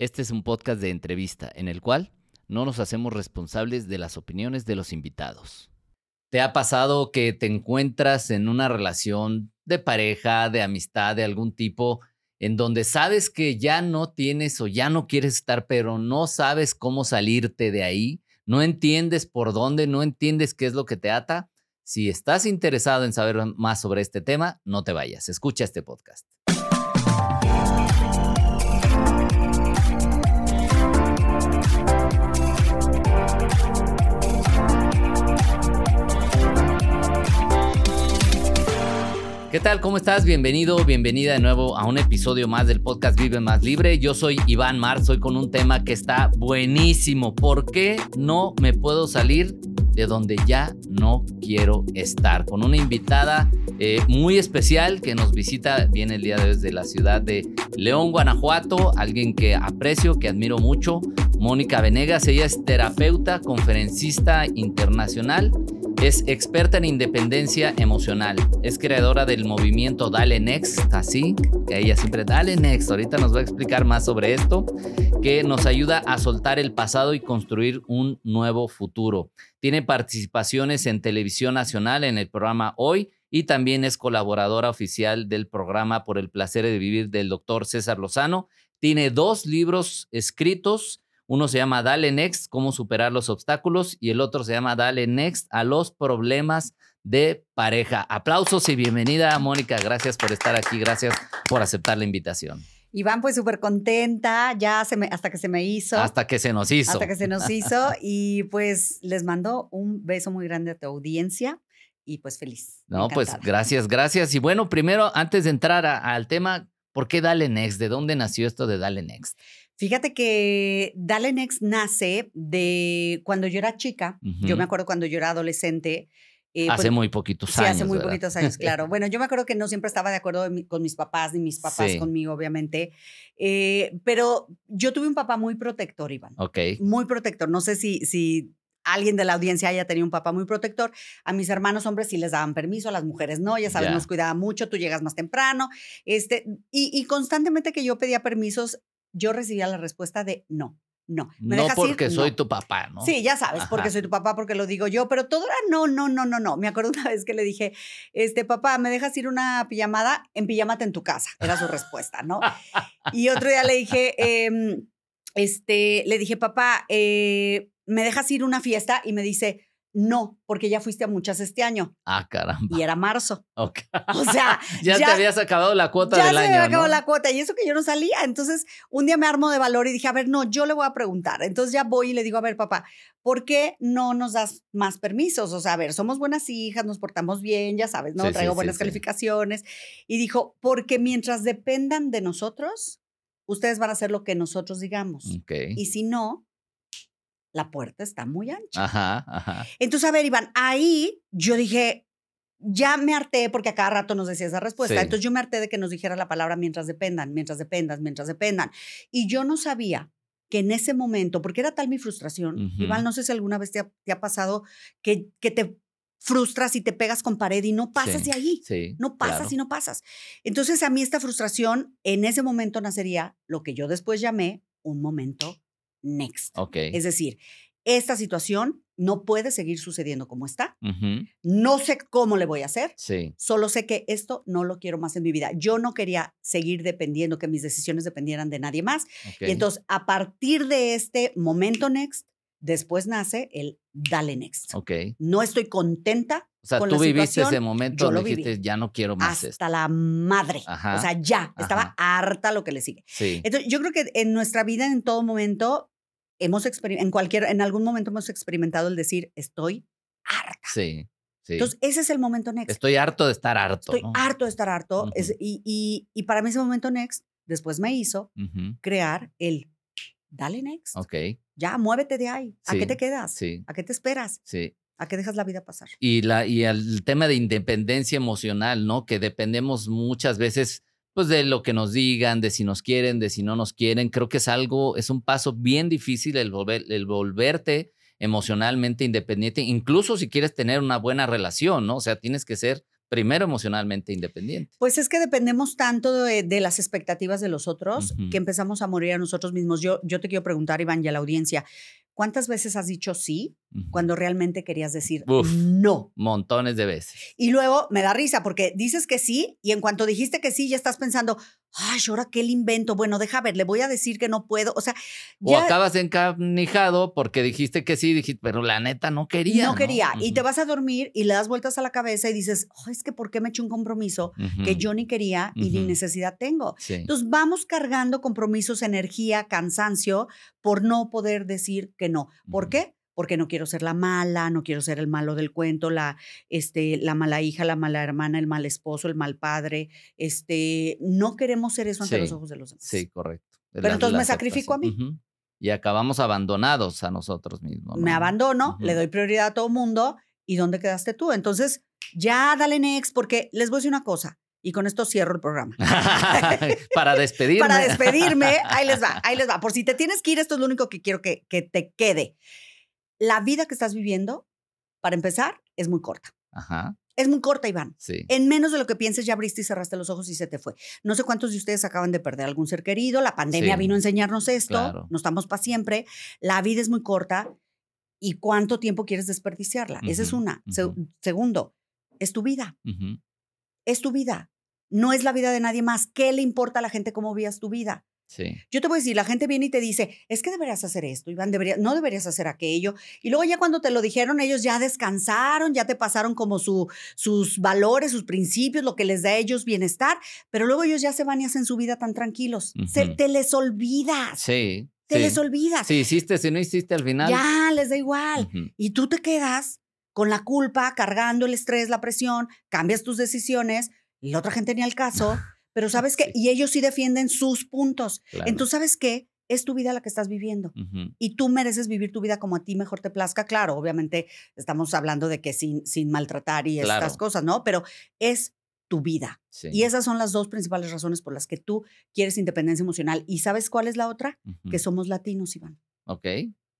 Este es un podcast de entrevista en el cual no nos hacemos responsables de las opiniones de los invitados. ¿Te ha pasado que te encuentras en una relación de pareja, de amistad, de algún tipo, en donde sabes que ya no tienes o ya no quieres estar, pero no sabes cómo salirte de ahí? No entiendes por dónde, no entiendes qué es lo que te ata. Si estás interesado en saber más sobre este tema, no te vayas, escucha este podcast. ¿Qué tal? ¿Cómo estás? Bienvenido, bienvenida de nuevo a un episodio más del podcast Vive Más Libre. Yo soy Iván Mar, soy con un tema que está buenísimo. ¿Por qué no me puedo salir de donde ya no quiero estar? Con una invitada eh, muy especial que nos visita, viene el día de hoy desde la ciudad de León, Guanajuato, alguien que aprecio, que admiro mucho, Mónica Venegas. Ella es terapeuta, conferencista internacional es experta en independencia emocional. Es creadora del movimiento Dale Next, así que ella siempre Dale Next. Ahorita nos va a explicar más sobre esto, que nos ayuda a soltar el pasado y construir un nuevo futuro. Tiene participaciones en televisión nacional en el programa Hoy y también es colaboradora oficial del programa Por el placer de vivir del doctor César Lozano. Tiene dos libros escritos uno se llama Dale Next, cómo superar los obstáculos, y el otro se llama Dale Next a los problemas de pareja. Aplausos y bienvenida, Mónica. Gracias por estar aquí, gracias por aceptar la invitación. Iván, pues súper contenta, ya se me, hasta que se me hizo. Hasta que se nos hizo. Hasta que se nos hizo. y pues les mando un beso muy grande a tu audiencia y pues feliz. No, pues gracias, gracias. Y bueno, primero, antes de entrar al tema, ¿por qué Dale Next? ¿De dónde nació esto de Dale Next? Fíjate que Dale Next nace de cuando yo era chica. Yo me acuerdo cuando yo era adolescente. Eh, hace pues muy poquitos años. Sí, hace muy poquitos años, claro. Bueno, yo me acuerdo que no siempre estaba de acuerdo con mis papás, ni mis papás conmigo, obviamente. Eh, pero yo tuve un papá muy protector, Iván. Ok. Muy protector. No sé si, si alguien de la audiencia haya tenido un papá muy protector. A mis hermanos hombres sí les daban permiso, a las mujeres no, ya sabes, nos cuidaba mucho, tú llegas más temprano. Este, y, y, constantemente que yo pedía permisos, yo recibía la respuesta de no. No, ¿Me no porque soy tu papá, ¿no? Sí, ya sabes, porque soy tu papá, porque lo digo yo, pero todo era no, no, no, no, no. Me acuerdo una vez que le dije, este papá, ¿me dejas ir una pijamada? En pijamate en tu casa, era su respuesta, ¿no? y otro día le dije, em, este, le dije, papá, eh, ¿me dejas ir una fiesta? Y me dice, no, porque ya fuiste a muchas este año. Ah, caramba. Y era marzo. Ok. O sea, ya, te habías acabado la cuota del año. Ya se había acabado la cuota y eso que yo no salía. Entonces, un día me armo de valor y dije, a ver, no, yo le voy a preguntar. Entonces ya voy y le digo, a ver, papá, ¿por qué no nos das más permisos? O sea, a ver, somos buenas hijas, nos portamos bien, ya sabes, ¿no? Traigo buenas calificaciones. Y dijo, porque mientras dependan de nosotros, ustedes van a hacer lo que nosotros digamos. Okay. Y si no, la puerta está muy ancha. Ajá, ajá. Entonces, a ver, Iván, ahí yo dije, ya me harté, porque a cada rato nos decía esa respuesta. Entonces yo me harté de que nos dijera la palabra mientras dependan, mientras dependan, mientras dependan. Y yo no sabía que en ese momento, porque era tal mi frustración, Iván, no sé si alguna vez te ha, pasado que, que te frustras y te pegas con pared y no pasas de ahí. Sí, no pasas y no pasas. Entonces a mí esta frustración en ese momento nacería lo que yo después llamé un momento next. Es decir, esta situación no puede seguir sucediendo como está. No sé cómo le voy a hacer. Sí. Solo sé que esto no lo quiero más en mi vida. Yo no quería seguir dependiendo, que mis decisiones dependieran de nadie más. Y entonces, a partir de este momento next, después nace el dale next. Ok. No estoy contenta. O sea, tú viviste ese momento, yo dijiste, ya no quiero más. Hasta la madre. O sea, ya, estaba harta lo que le sigue. Sí. Entonces, yo creo que en nuestra vida, en todo momento, hemos en cualquier, en algún momento hemos experimentado el decir, estoy harta. Sí. Sí. Entonces, ese es el momento next. Estoy harto de estar harto. Estoy harto de estar harto. y, y, y, para mí ese momento next, después me hizo crear el dale next. Ok. Ya, muévete de ahí. ¿A qué te quedas? Sí. ¿A qué te esperas? Sí. ¿A qué dejas la vida pasar? Y, la, y el tema de independencia emocional, ¿no? Que dependemos muchas veces pues de lo que nos digan, de si nos quieren, de si no nos quieren. Creo que es algo, es un paso bien difícil el, volver, el volverte emocionalmente independiente, incluso si quieres tener una buena relación, ¿no? O sea, tienes que ser primero emocionalmente independiente. Pues es que dependemos tanto de, las expectativas de los otros que empezamos a morir a nosotros mismos. Yo, yo te quiero preguntar, Iván, y a la audiencia, ¿Cuántas veces has dicho sí cuando realmente querías decir no? Montones de veces. Y luego me da risa porque dices que sí y en cuanto dijiste que sí ya estás pensando, ay, ahora qué le invento. Bueno, deja ver, le voy a decir que no puedo. O sea, o acabas encarnijado porque dijiste que sí, dijiste, pero la neta no quería. No, quería. Y te vas a dormir y le das vueltas a la cabeza y dices, es que ¿por qué me he hecho un compromiso que yo ni quería y ni necesidad tengo? Entonces vamos cargando compromisos, energía, cansancio por no poder decir que no. ¿Por qué? Porque no quiero ser la mala, no quiero ser el malo del cuento, la, este, la mala hija, la mala hermana, el mal esposo, el mal padre. Este, no queremos ser eso ante los ojos de los demás. Sí, correcto. Pero entonces me sacrifico a mí. Y acabamos abandonados a nosotros mismos. Me abandono, le doy prioridad a todo mundo. ¿Y dónde quedaste tú? Entonces, ya dale next, porque les voy a decir una cosa. Y con esto cierro el programa. Para despedirme. Para despedirme, ahí les va, ahí les va. Por si te tienes que ir, esto es lo único que quiero que, que te quede la vida que estás viviendo, para empezar, es muy corta. Ajá. Es muy corta, Iván. Sí. En menos de lo que pienses, ya abriste y cerraste los ojos y se te fue. No sé cuántos de ustedes acaban de perder algún ser querido. La pandemia vino a enseñarnos esto. No estamos para siempre. La vida es muy corta. ¿Y cuánto tiempo quieres desperdiciarla? Esa es una. segundo, es tu vida. Es tu vida. No es la vida de nadie más. ¿Qué le importa a la gente cómo vías tu vida? Yo te voy a decir, la gente viene y te dice, es que deberías hacer esto, Iván, debería, no deberías hacer aquello. Y luego ya cuando te lo dijeron, ellos ya descansaron, ya te pasaron como su, sus valores, sus principios, lo que les da a ellos bienestar, pero luego ellos ya se van y hacen su vida tan tranquilos. se, te les olvida. Sí. Te les olvida. Si hiciste, si no hiciste al final. Ya, les da igual. Y tú te quedas con la culpa, cargando el estrés, la presión, cambias tus decisiones, y la otra gente ni al caso. Pero sabes qué, y ellos sí defienden sus puntos. Entonces, ¿sabes qué? Es tu vida la que estás viviendo y tú mereces vivir tu vida como a ti mejor te plazca. Claro, obviamente estamos hablando de que sin, sin maltratar y estas cosas, ¿no? Pero es tu vida. Y esas son las dos principales razones por las que tú quieres independencia emocional. ¿Y sabes cuál es la otra? Que somos latinos, Iván. Ok.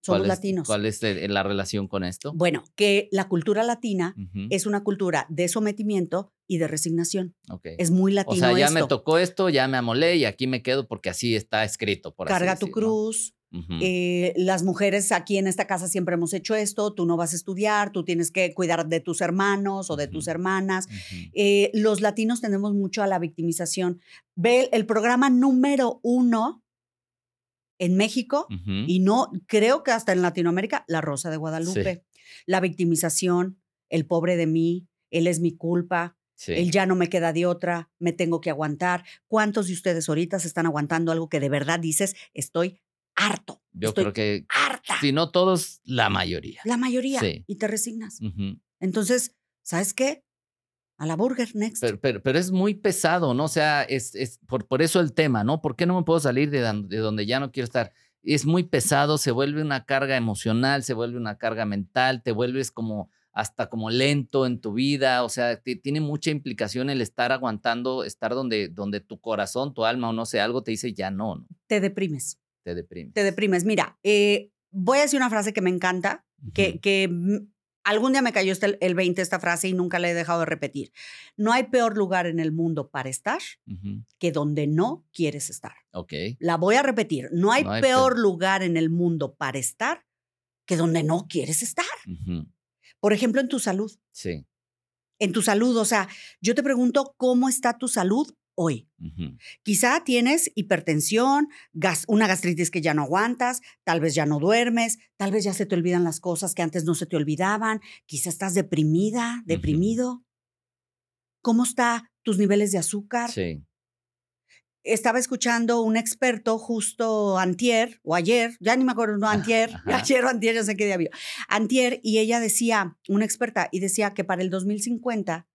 Somos latinos. ¿Cuál es la relación con esto? Bueno, que la cultura latina es una cultura de sometimiento y de resignación. Okay. Es muy latino. O sea, ya me tocó esto, ya me amolé y aquí me quedo porque así está escrito. Por Carga tu cruz. Eh, las mujeres aquí en esta casa siempre hemos hecho esto, tú no vas a estudiar, tú tienes que cuidar de tus hermanos o de tus hermanas. Eh, los latinos tenemos mucho a la victimización. Ve el programa número uno en México y no, creo que hasta en Latinoamérica, La Rosa de Guadalupe. La victimización, el pobre de mí, él es mi culpa, él ya no me queda de otra, me tengo que aguantar. ¿Cuántos de ustedes ahorita se están aguantando algo que de verdad dices, estoy harto? Yo creo que, harta. si no todos, la mayoría. La mayoría. Y te resignas. Entonces, ¿sabes qué? A la burger next. Pero, es muy pesado, ¿no? O sea, es, por, por, eso el tema, ¿no? ¿Por qué no me puedo salir de, de, donde ya no quiero estar? Es muy pesado, se vuelve una carga emocional, se vuelve una carga mental, te vuelves como hasta como lento en tu vida, o sea, tiene mucha implicación el estar aguantando, estar donde, donde tu corazón, tu alma o no sé, algo te dice ya no, ¿no? Te deprimes. Te deprimes. Te deprimes. Mira, eh, voy a decir una frase que me encanta, que, que Algún día me cayó este, el 20 esta frase y nunca la he dejado de repetir. No hay peor lugar en el mundo para estar que donde no quieres estar. Ok. La voy a repetir. No hay, peor, lugar en el mundo para estar que donde no quieres estar. Por ejemplo, en tu salud. Sí. En tu salud, o sea, yo te pregunto, ¿cómo está tu salud hoy. Quizá tienes hipertensión, una gastritis que ya no aguantas, tal vez ya no duermes, tal vez ya se te olvidan las cosas que antes no se te olvidaban, quizá estás deprimida, deprimido. ¿Cómo están tus niveles de azúcar? Sí. Estaba escuchando un experto justo antier o ayer, ya ni me acuerdo, no antier, ayer o antier, ya sé qué día vio. Antier, y ella decía, una experta, y decía que para el 2050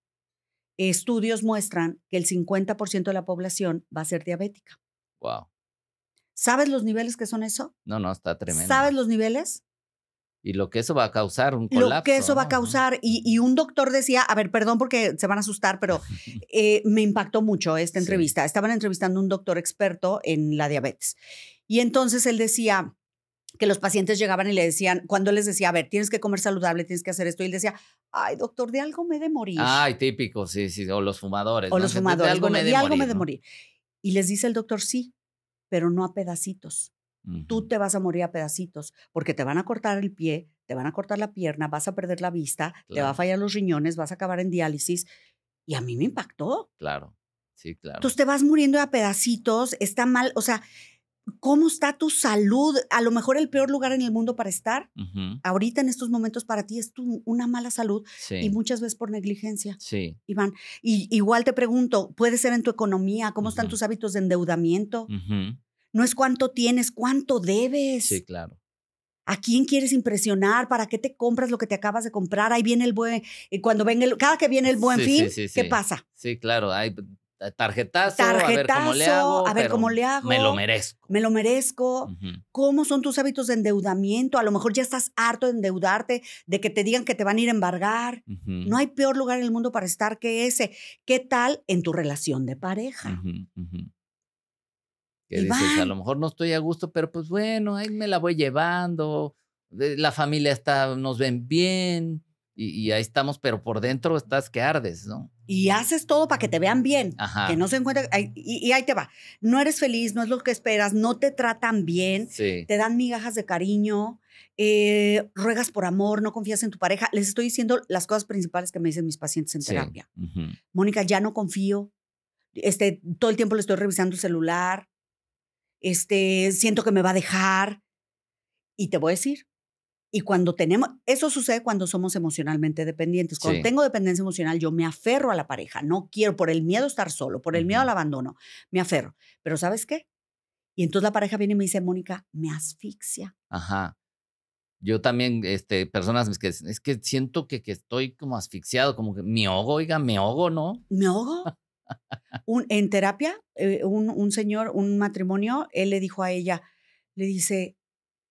estudios muestran que el 50% de la población va a ser diabética. Wow. ¿Sabes los niveles que son eso? No, no, está tremendo. ¿Sabes los niveles? Y lo que eso va a causar, un colapso. Lo que eso va a causar. Y, un doctor decía, a ver, perdón porque se van a asustar, pero eh, me impactó mucho esta entrevista. Estaban entrevistando a un doctor experto en la diabetes. Y entonces él decía, que los pacientes llegaban y le decían, cuando les decía, a ver, tienes que comer saludable, tienes que hacer esto, y él decía, ay, doctor, de algo me de morir. Ay, típico, sí, sí, o los fumadores. O los fumadores, de algo, me, de, algo me de morir. Y les dice el doctor, sí, pero no a pedacitos. Tú te vas a morir a pedacitos porque te van a cortar el pie, te van a cortar la pierna, vas a perder la vista, te va a fallar los riñones, vas a acabar en diálisis. Y a mí me impactó. Claro, sí, claro. Entonces te vas muriendo a pedacitos, está mal, o sea, ¿Cómo está tu salud? A lo mejor el peor lugar en el mundo para estar. Ahorita en estos momentos para ti es tu, una mala salud y muchas veces por negligencia. Sí. Iván, y igual te pregunto, puede ser en tu economía, ¿cómo están tus hábitos de endeudamiento? No es cuánto tienes, cuánto debes. Sí, claro. ¿A quién quieres impresionar? ¿Para qué te compras lo que te acabas de comprar? Ahí viene el buen, eh, cuando venga el, cada que viene el buen fin, ¿qué pasa? Sí, claro, hay tarjetazo, a ver cómo le hago. A ver cómo le hago. Me lo merezco. Me lo merezco. ¿Cómo son tus hábitos de endeudamiento? A lo mejor ya estás harto de endeudarte, de que te digan que te van a ir a embargar. No hay peor lugar en el mundo para estar que ese. ¿Qué tal en tu relación de pareja? Que dices, a lo mejor no estoy a gusto, pero pues bueno, ahí me la voy llevando. La familia está, nos ven bien y, ahí estamos, pero por dentro estás que ardes, ¿no? Y haces todo para que te vean bien, que no se encuentre, y, ahí te va, no eres feliz, no es lo que esperas, no te tratan bien, te dan migajas de cariño, eh, ruegas por amor, no confías en tu pareja. Les estoy diciendo las cosas principales que me dicen mis pacientes en terapia. Mónica, ya no confío, este, todo el tiempo le estoy revisando el celular, este, siento que me va a dejar. Y te voy a decir, y cuando tenemos, eso sucede cuando somos emocionalmente dependientes. Cuando tengo dependencia emocional, yo me aferro a la pareja. No quiero, por el miedo a estar solo, por el miedo al abandono, me aferro. Pero ¿sabes qué? Y entonces la pareja viene y me dice, Mónica, me asfixia. Ajá. Yo también, este, personas que es que siento que, que estoy como asfixiado, como que me ahogo, oiga, me ahogo, ¿no? ¿Me ahogo? un, en terapia, eh, un, un señor, un matrimonio, él le dijo a ella, le dice,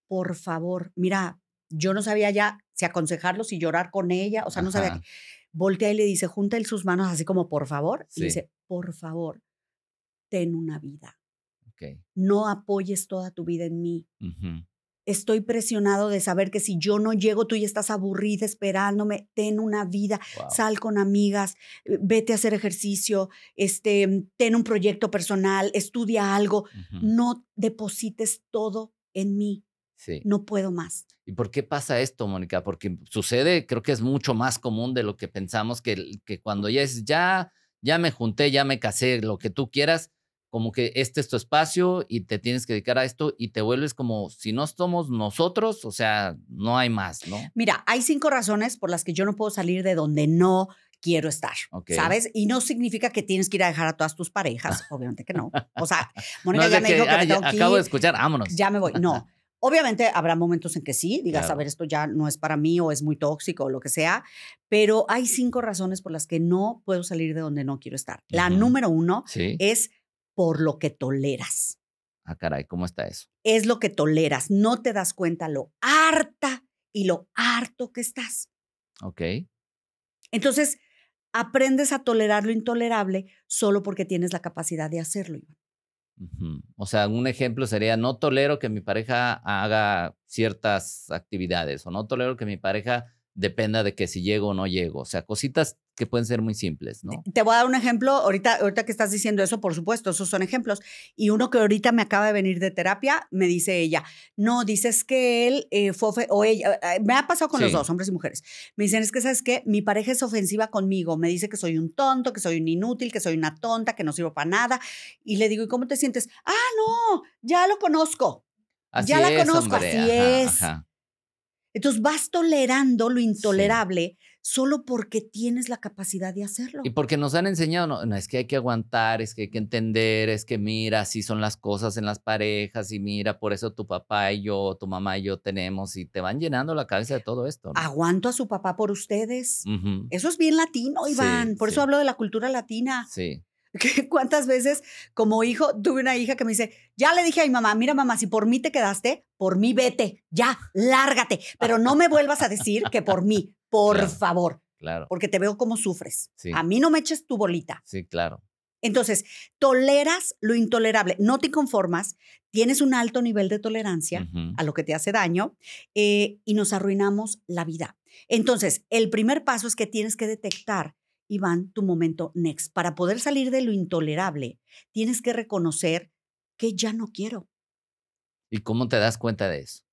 por favor, mira, yo no sabía ya si aconsejarlo, si llorar con ella, o sea, no sabía. Voltea y le dice, junta él sus manos así como, por favor, y dice, por favor, ten una vida. No apoyes toda tu vida en mí. Estoy presionado de saber que si yo no llego, tú ya estás aburrida esperándome. Ten una vida, sal con amigas, eh, vete a hacer ejercicio, este, ten un proyecto personal, estudia algo. No deposites todo en mí. No puedo más. ¿Y por qué pasa esto, Mónica? Porque sucede, creo que es mucho más común de lo que pensamos, que, que cuando ya es, ya, ya me junté, ya me casé, lo que tú quieras, como que este es tu espacio y te tienes que dedicar a esto y te vuelves como si no somos nosotros, o sea, no hay más, ¿no? Mira, hay cinco razones por las que yo no puedo salir de donde no quiero estar, ¿sabes? Y no significa que tienes que ir a dejar a todas tus parejas, obviamente que no. O sea, Mónica ya me dijo que me tengo Acabo de escuchar, vámonos. Ya me voy. No, Obviamente habrá momentos en que sí, digas, a ver, esto ya no es para mí o es muy tóxico o lo que sea, pero hay cinco razones por las que no puedo salir de donde no quiero estar. La número uno es por lo que toleras. Ah, caray, ¿cómo está eso? Es lo que toleras, no te das cuenta lo harta y lo harto que estás. Ok. Entonces, aprendes a tolerar lo intolerable solo porque tienes la capacidad de hacerlo, o sea, un ejemplo sería, no tolero que mi pareja haga ciertas actividades o no tolero que mi pareja dependa de que si llego o no llego. O sea, cositas que pueden ser muy simples, ¿no? Te voy a dar un ejemplo, ahorita, ahorita que estás diciendo eso, por supuesto, esos son ejemplos. Y uno que ahorita me acaba de venir de terapia, me dice ella, no, dices que él eh, fue, o ella, eh, me ha pasado con los dos, hombres y mujeres. Me dicen, es que, ¿sabes qué? Mi pareja es ofensiva conmigo, me dice que soy un tonto, que soy un inútil, que soy una tonta, que no sirvo para nada. Y le digo, ¿y cómo te sientes? Ah, no, ya lo conozco. ya la conozco, así es. Entonces vas tolerando lo intolerable solo porque tienes la capacidad de hacerlo. Y porque nos han enseñado, no, es que hay que aguantar, es que hay que entender, es que mira, así son las cosas en las parejas y mira, por eso tu papá y yo, tu mamá y yo tenemos y te van llenando la cabeza de todo esto. Aguanto a su papá por ustedes. Eso es bien latino, Iván. por eso hablo de la cultura latina. Sí. ¿Cuántas veces como hijo tuve una hija que me dice, ya le dije a mi mamá, mira mamá, si por mí te quedaste, por mí vete, ya, lárgate, pero no me vuelvas a decir que por mí, por favor. Claro. Porque te veo cómo sufres. A mí no me eches tu bolita. Sí, claro. Entonces, toleras lo intolerable, no te conformas, tienes un alto nivel de tolerancia a lo que te hace daño eh, y nos arruinamos la vida. Entonces, el primer paso es que tienes que detectar, Iván, tu momento next. Para poder salir de lo intolerable, tienes que reconocer que ya no quiero. ¿Y cómo te das cuenta de eso?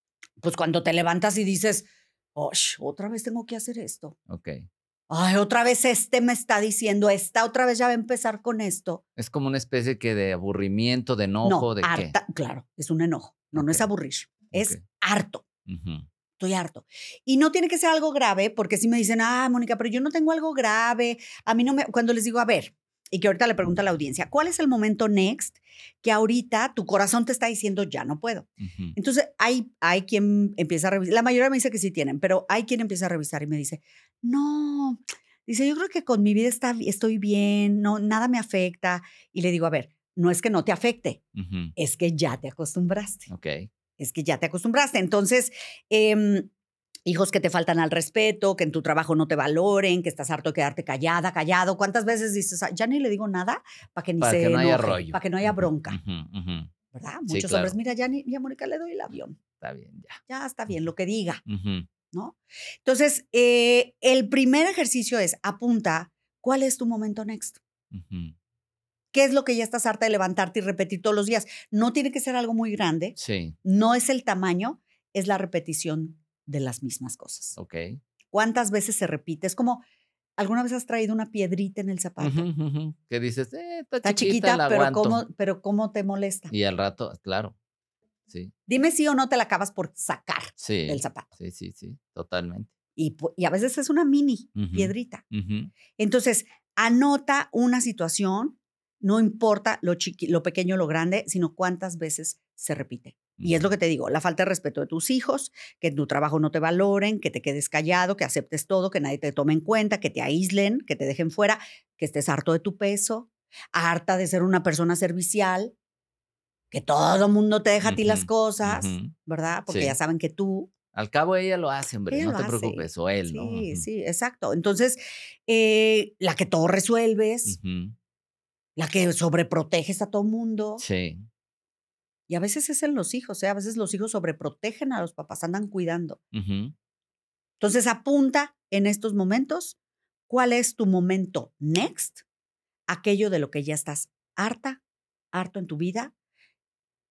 Pues cuando te levantas y dices, otra vez tengo que hacer esto. Ok. Ay, otra vez este me está diciendo, esta otra vez ya va a empezar con esto. Es como una especie que de aburrimiento, de enojo, de harta, Claro, es un enojo. No, no es aburrir, es harto. Estoy harto. Y no tiene que ser algo grave, porque si me dicen, ah, Mónica, pero yo no tengo algo grave. A mí no me. Cuando les digo, a ver, y que ahorita le pregunto a la audiencia, ¿cuál es el momento next que ahorita tu corazón te está diciendo ya no puedo? Entonces, hay, hay quien empieza a revisar, la mayoría me dice que sí tienen, pero hay quien empieza a revisar y me dice, no, dice, yo creo que con mi vida está, estoy bien, no, nada me afecta. Y le digo, a ver, no es que no te afecte, es que ya te acostumbraste. Ok. Es que ya te acostumbraste. Entonces, eh, hijos que te faltan al respeto, que en tu trabajo no te valoren, que estás harto de quedarte callada, callado. ¿Cuántas veces dices, ya ni le digo nada para que ni para se que no haya rollo. para que no haya bronca? ¿Verdad? Muchos hombres, mira, ya ni a Mónica le doy el avión. Está bien, ya. Ya está bien, lo que diga, ¿no? Entonces, eh, el primer ejercicio es apunta, ¿cuál es tu momento next? ¿Qué es lo que ya estás harta de levantarte y repetir todos los días? No tiene que ser algo muy grande. Sí. No es el tamaño, es la repetición de las mismas cosas. Ok. ¿Cuántas veces se repite? Es como, ¿alguna vez has traído una piedrita en el zapato? Que dices, eh, está, chiquita, pero, ¿cómo, pero ¿cómo te molesta? Y al rato, claro, sí. Dime si o no te la acabas por sacar del zapato. Sí, sí, sí, totalmente. Y, y, a veces es una mini piedrita. Entonces, anota una situación, no importa lo, lo pequeño o lo grande, sino cuántas veces se repite. Y es lo que te digo, la falta de respeto de tus hijos, que en tu trabajo no te valoren, que te quedes callado, que aceptes todo, que nadie te tome en cuenta, que te aíslen, que te dejen fuera, que estés harto de tu peso, harta de ser una persona servicial, que todo el mundo te deja a ti las cosas, ¿verdad? Porque ya saben que tú... Al cabo ella lo hace, hombre, no te preocupes, o él, ¿no? Sí, sí, exacto. Entonces, eh, la que todo resuelves, la que sobreproteges a todo mundo. Sí. Y a veces es en los hijos, ¿eh? a veces los hijos sobreprotegen a los papás, andan cuidando. Entonces apunta en estos momentos cuál es tu momento next, aquello de lo que ya estás harta, harto en tu vida,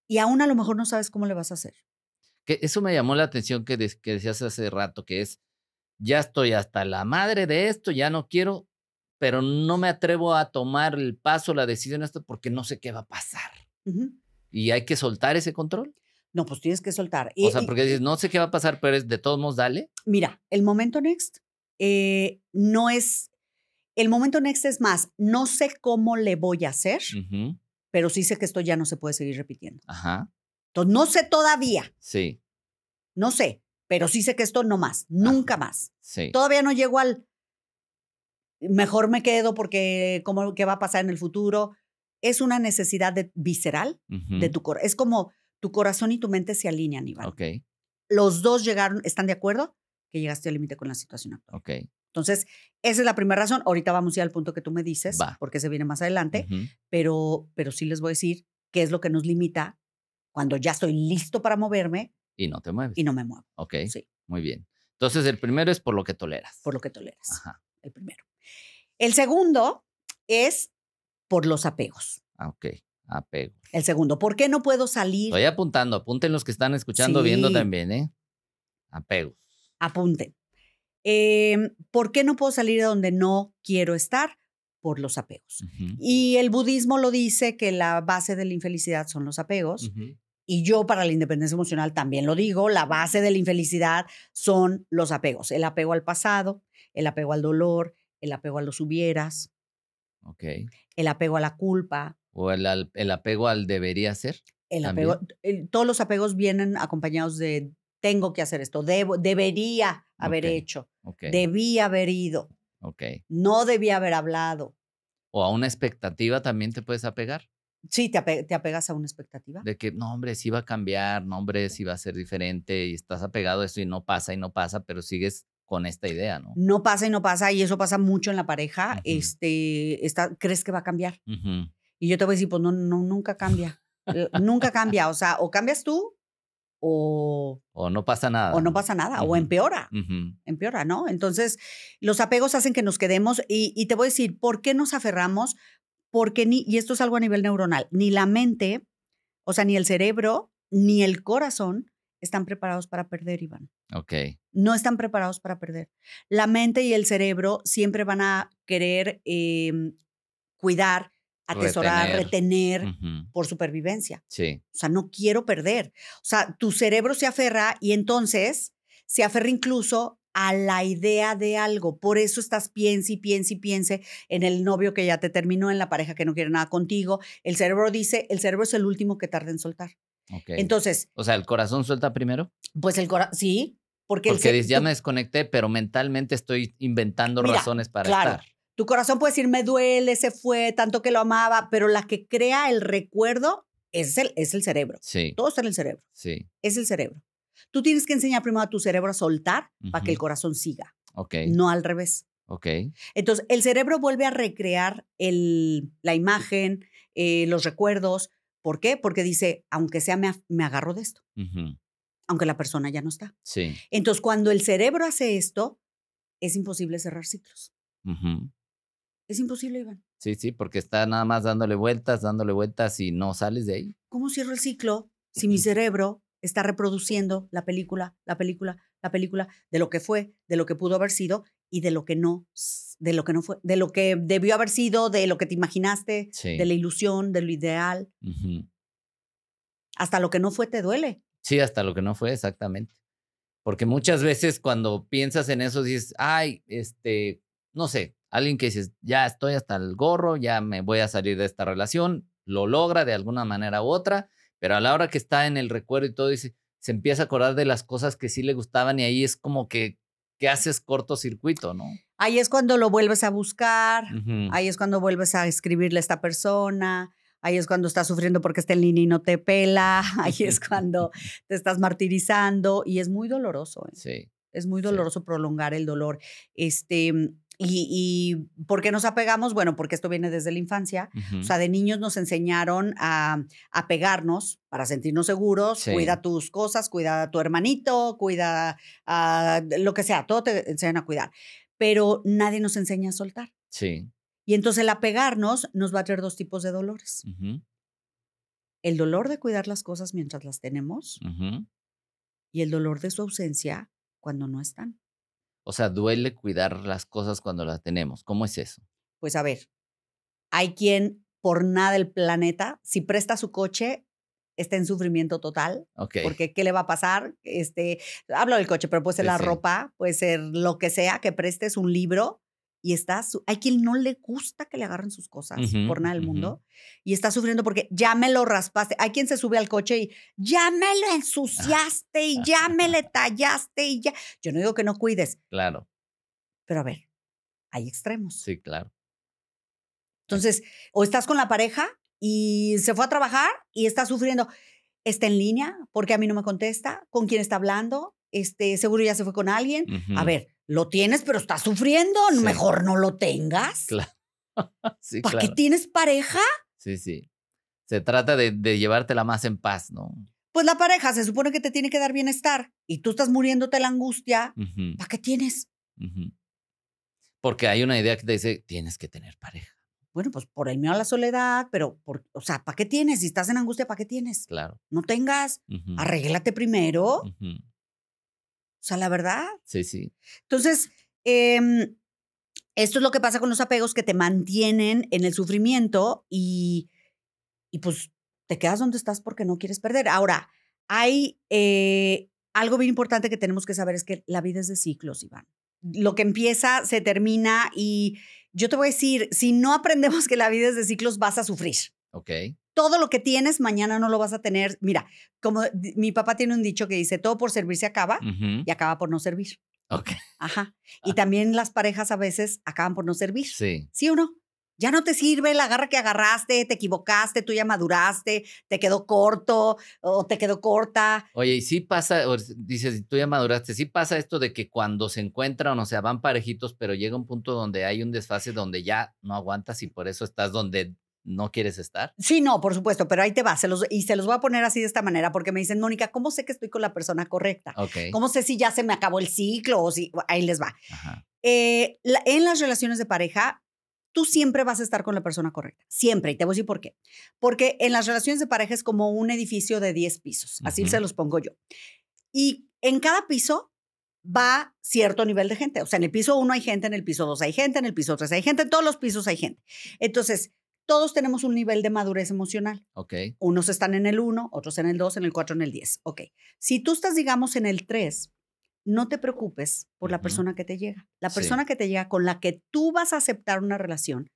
y aún a lo mejor no sabes cómo le vas a hacer. Que eso me llamó la atención que, que decías hace rato, que es, ya estoy hasta la madre de esto, ya no quiero, pero no me atrevo a tomar el paso, la decisión esto, porque no sé qué va a pasar. ¿Y hay que soltar ese control? No, pues tienes que soltar. O sea, porque dices, no sé qué va a pasar, pero es de todos modos, dale. Mira, el momento next eh, no es. El momento next es más, no sé cómo le voy a hacer, pero sí sé que esto ya no se puede seguir repitiendo. Ajá. Entonces, no sé todavía. Sí. No sé, pero sí sé que esto no más, nunca más. Sí. Todavía no llego al. Mejor me quedo porque, ¿cómo, ¿qué va a pasar en el futuro? es una necesidad visceral de tu corazón. Es como tu corazón y tu mente se alinean, Iván. Ok. Los dos llegaron, ¿están de acuerdo? Que llegaste al límite con la situación actual. Ok. Entonces, esa es la primera razón. Ahorita vamos a ir al punto que tú me dices, porque se viene más adelante, pero, pero sí les voy a decir qué es lo que nos limita cuando ya estoy listo para moverme. Y no te mueves. Y no me muevo. Ok. Sí. Muy bien. Entonces, el primero es por lo que toleras. Por lo que toleras. Ajá. El primero. El segundo es por los apegos. Ah, ok, apego. El segundo, ¿por qué no puedo salir? Estoy apuntando, apunten los que están escuchando, viendo también, ¿eh? Apegos. Apunten. Em, ¿Por qué no puedo salir de donde no quiero estar? Por los apegos. Y el budismo lo dice que la base de la infelicidad son los apegos. Y yo para la independencia emocional también lo digo, la base de la infelicidad son los apegos. El apego al pasado, el apego al dolor, el apego a los hubieras, Ok. El apego a la culpa. ¿O el, el apego al debería ser? El apego, todos los apegos vienen acompañados de tengo que hacer esto, debo, debería haber hecho, debía haber ido, okay. no debía haber hablado. ¿O a una expectativa también te puedes apegar? Sí, te, te, apegas a una expectativa. De que, no, hombre, sí va a cambiar, no, hombre, sí va a ser diferente y estás apegado a eso y no pasa y no pasa, pero sigues con esta idea, ¿no? No pasa y no pasa, y eso pasa mucho en la pareja. este, está, ¿Crees que va a cambiar? Y yo te voy a decir, pues no, no nunca cambia. nunca cambia. O sea, o cambias tú o... O no pasa nada. O no pasa nada, o empeora. Empeora, ¿no? Entonces, los apegos hacen que nos quedemos y, y, te voy a decir, ¿por qué nos aferramos? Porque ni, y esto es algo a nivel neuronal, ni la mente, o sea, ni el cerebro, ni el corazón están preparados para perder, Iván. Ok. No están preparados para perder. La mente y el cerebro siempre van a querer em, cuidar, atesorar, retener, por supervivencia. Sí. O sea, no quiero perder. O sea, tu cerebro se aferra y entonces se aferra incluso a la idea de algo. Por eso estás piense y piense y piense en el novio que ya te terminó, en la pareja que no quiere nada contigo. El cerebro dice, el cerebro es el último que tarda en soltar. Okay. Entonces. O sea, ¿el corazón suelta primero? Pues el corazón, sí. Porque, porque ya me desconecté, pero mentalmente estoy inventando razones para claro, estar. Tu corazón puede decir, me duele, se fue, tanto que lo amaba, pero la que crea el recuerdo es el, es el cerebro. Sí. Todo está en el cerebro. Sí. Es el cerebro. Tú tienes que enseñar primero a tu cerebro a soltar para que el corazón siga. Ok. No al revés. Ok. Entonces, el cerebro vuelve a recrear el, la imagen, eh, los recuerdos. ¿Por qué? Porque dice, aunque sea, me, me agarro de esto. Aunque la persona ya no está. Sí. Entonces, cuando el cerebro hace esto, es imposible cerrar ciclos. Es imposible, Iván. Sí, sí, porque está nada más dándole vueltas, dándole vueltas y no sales de ahí. ¿Cómo cierro el ciclo si mi cerebro está reproduciendo la película, la película, la película de lo que fue, de lo que pudo haber sido y de lo que no, de lo que no fue, de lo que debió haber sido, de lo que te imaginaste, de la ilusión, de lo ideal? Hasta lo que no fue te duele. Sí, hasta lo que no fue, exactamente. Porque muchas veces cuando piensas en eso dices, ay, este, no sé, Alguien que dice, ya estoy hasta el gorro, ya me voy a salir de esta relación, lo logra de alguna manera u otra, pero a la hora que está en el recuerdo y todo, dice, se empieza a acordar de las cosas que sí le gustaban y ahí es como que, que haces cortocircuito, ¿no? Ahí es cuando lo vuelves a buscar, ahí es cuando vuelves a escribirle a esta persona, ahí es cuando estás sufriendo porque está en línea y no te pela, ahí es cuando te estás martirizando y es muy doloroso. ¿eh? Sí. Es muy doloroso prolongar el dolor. Este, y, por qué nos apegamos? Bueno, porque esto viene desde la infancia. O sea, de niños nos enseñaron a, pegarnos para sentirnos seguros. Cuida tus cosas, cuida a tu hermanito, cuida a lo que sea, todo te enseñan a cuidar. Pero nadie nos enseña a soltar. Sí. Y entonces el apegarnos nos va a traer dos tipos de dolores. El dolor de cuidar las cosas mientras las tenemos y el dolor de su ausencia cuando no están. O sea, duele cuidar las cosas cuando las tenemos. ¿Cómo es eso? Pues a ver, hay quien por nada del planeta, si presta su coche, está en sufrimiento total. Porque ¿qué le va a pasar? Este, hablo del coche, pero puede ser la ropa, puede ser lo que sea que prestes, un libro y está, hay quien no le gusta que le agarren sus cosas por nada del mundo y está sufriendo porque ya me lo raspaste. Hay quien se sube al coche y ya me lo ensuciaste y ya me le tallaste y ya. Yo no digo que no cuides. Claro. Pero a ver, hay extremos. Sí, claro. Entonces, o estás con la pareja y se fue a trabajar y está sufriendo. Está en línea porque a mí no me contesta, con quién está hablando, este, seguro ya se fue con alguien. A ver, lo tienes, pero estás sufriendo, mejor no lo tengas. Claro. ¿Para qué tienes pareja? Sí, sí. Se trata de, llevártela más en paz, ¿no? Pues la pareja se supone que te tiene que dar bienestar y tú estás muriéndote la angustia. ¿Para qué tienes? Porque hay una idea que te dice, tienes que tener pareja. Bueno, pues por el miedo a la soledad, pero, por, o sea, ¿para qué tienes? Si estás en angustia, ¿para qué tienes? Claro. No tengas, arréglate primero. O sea, la verdad. Sí, sí. Entonces, em, esto es lo que pasa con los apegos que te mantienen en el sufrimiento y, y pues te quedas donde estás porque no quieres perder. Ahora, hay eh, algo bien importante que tenemos que saber es que la vida es de ciclos, Iván. Lo que empieza se termina y yo te voy a decir, si no aprendemos que la vida es de ciclos, vas a sufrir. Ok todo lo que tienes, mañana no lo vas a tener. Mira, como mi papá tiene un dicho que dice, todo por servir se acaba y acaba por no servir. Ok. Ajá. Y también las parejas a veces acaban por no servir. Sí. ¿Sí o no? Ya no te sirve la garra que agarraste, te equivocaste, tú ya maduraste, te quedó corto o te quedó corta. Oye, y sí pasa, dices, tú ya maduraste, sí pasa esto de que cuando se encuentran, o sea, van parejitos, pero llega un punto donde hay un desfase donde ya no aguantas y por eso estás donde no quieres estar. Sí, no, por supuesto, pero ahí te va. Se los, y se los voy a poner así de esta manera porque me dicen, Mónica, ¿cómo sé que estoy con la persona correcta? ¿Cómo sé si ya se me acabó el ciclo o si ahí les va? Eh, en las relaciones de pareja, tú siempre vas a estar con la persona correcta. Siempre. Y te voy a decir por qué. Porque en las relaciones de pareja es como un edificio de 10 pisos. Así se los pongo yo. Y en cada piso va cierto nivel de gente. O sea, en el piso 1 hay gente, en el piso 2 hay gente, en el piso 3 hay gente, en todos los pisos hay gente. Entonces, todos tenemos un nivel de madurez emocional. Ok. Unos están en el 1, otros en el 2, en el 4, en el 10. Ok. Si tú estás, digamos, en el 3, no te preocupes por la persona que te llega. La persona que te llega con la que tú vas a aceptar una relación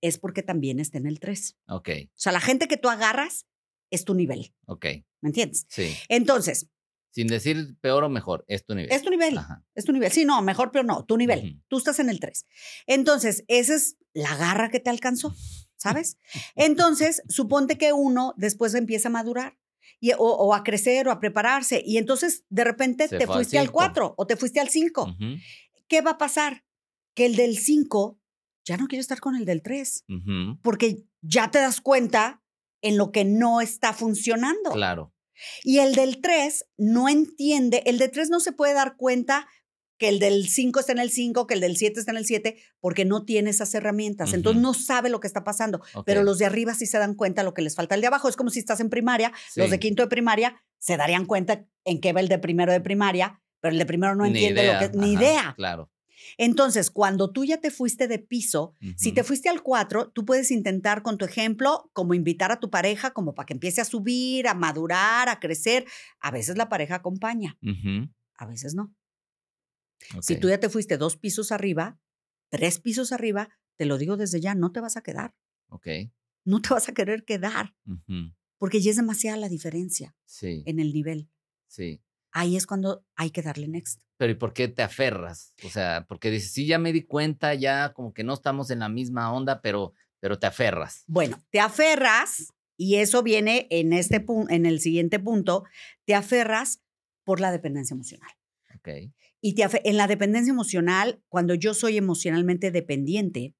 es porque también está en el 3. Ok. O sea, la gente que tú agarras es tu nivel. Ok. ¿Me entiendes? Sí. Entonces. Sin decir peor o mejor, es tu nivel. Es tu nivel. Es tu nivel. Sí, no, mejor, pero no, tu nivel. Tú estás en el 3. Entonces, esa es la garra que te alcanzó, ¿sabes? Entonces, suponte que uno después empieza a madurar o, a crecer o a prepararse. Y entonces de repente te fuiste al 4 o te fuiste al 5. ¿Qué va a pasar? Que el del 5 ya no quiere estar con el del 3. Porque ya te das cuenta en lo que no está funcionando. Claro. Y el del 3 no entiende, el de 3 no se puede dar cuenta que el del 5 está en el 5, que el del 7 está en el 7, porque no tiene esas herramientas. Entonces no sabe lo que está pasando. Pero los de arriba sí se dan cuenta lo que les falta. El de abajo es como si estás en primaria. Los de quinto de primaria se darían cuenta en qué va el de primero de primaria, pero el de primero no entiende lo que... Ni idea. Claro. Entonces, cuando tú ya te fuiste de piso, si te fuiste al 4, tú puedes intentar con tu ejemplo como invitar a tu pareja como para que empiece a subir, a madurar, a crecer. A veces la pareja acompaña, a veces no. Si tú ya te fuiste dos pisos arriba, tres pisos arriba, te lo digo desde ya, no te vas a quedar. Ok. No te vas a querer quedar. Porque ya es demasiada la diferencia sí. en el nivel. Sí. Ahí es cuando hay que darle next. Pero ¿y por qué te aferras? O sea, porque dices, sí, ya me di cuenta, ya como que no estamos en la misma onda, pero, pero te aferras. Bueno, te aferras, y eso viene en, este en el siguiente punto, te aferras por la dependencia emocional. Ok. Y en la dependencia emocional, cuando yo soy emocionalmente dependiente,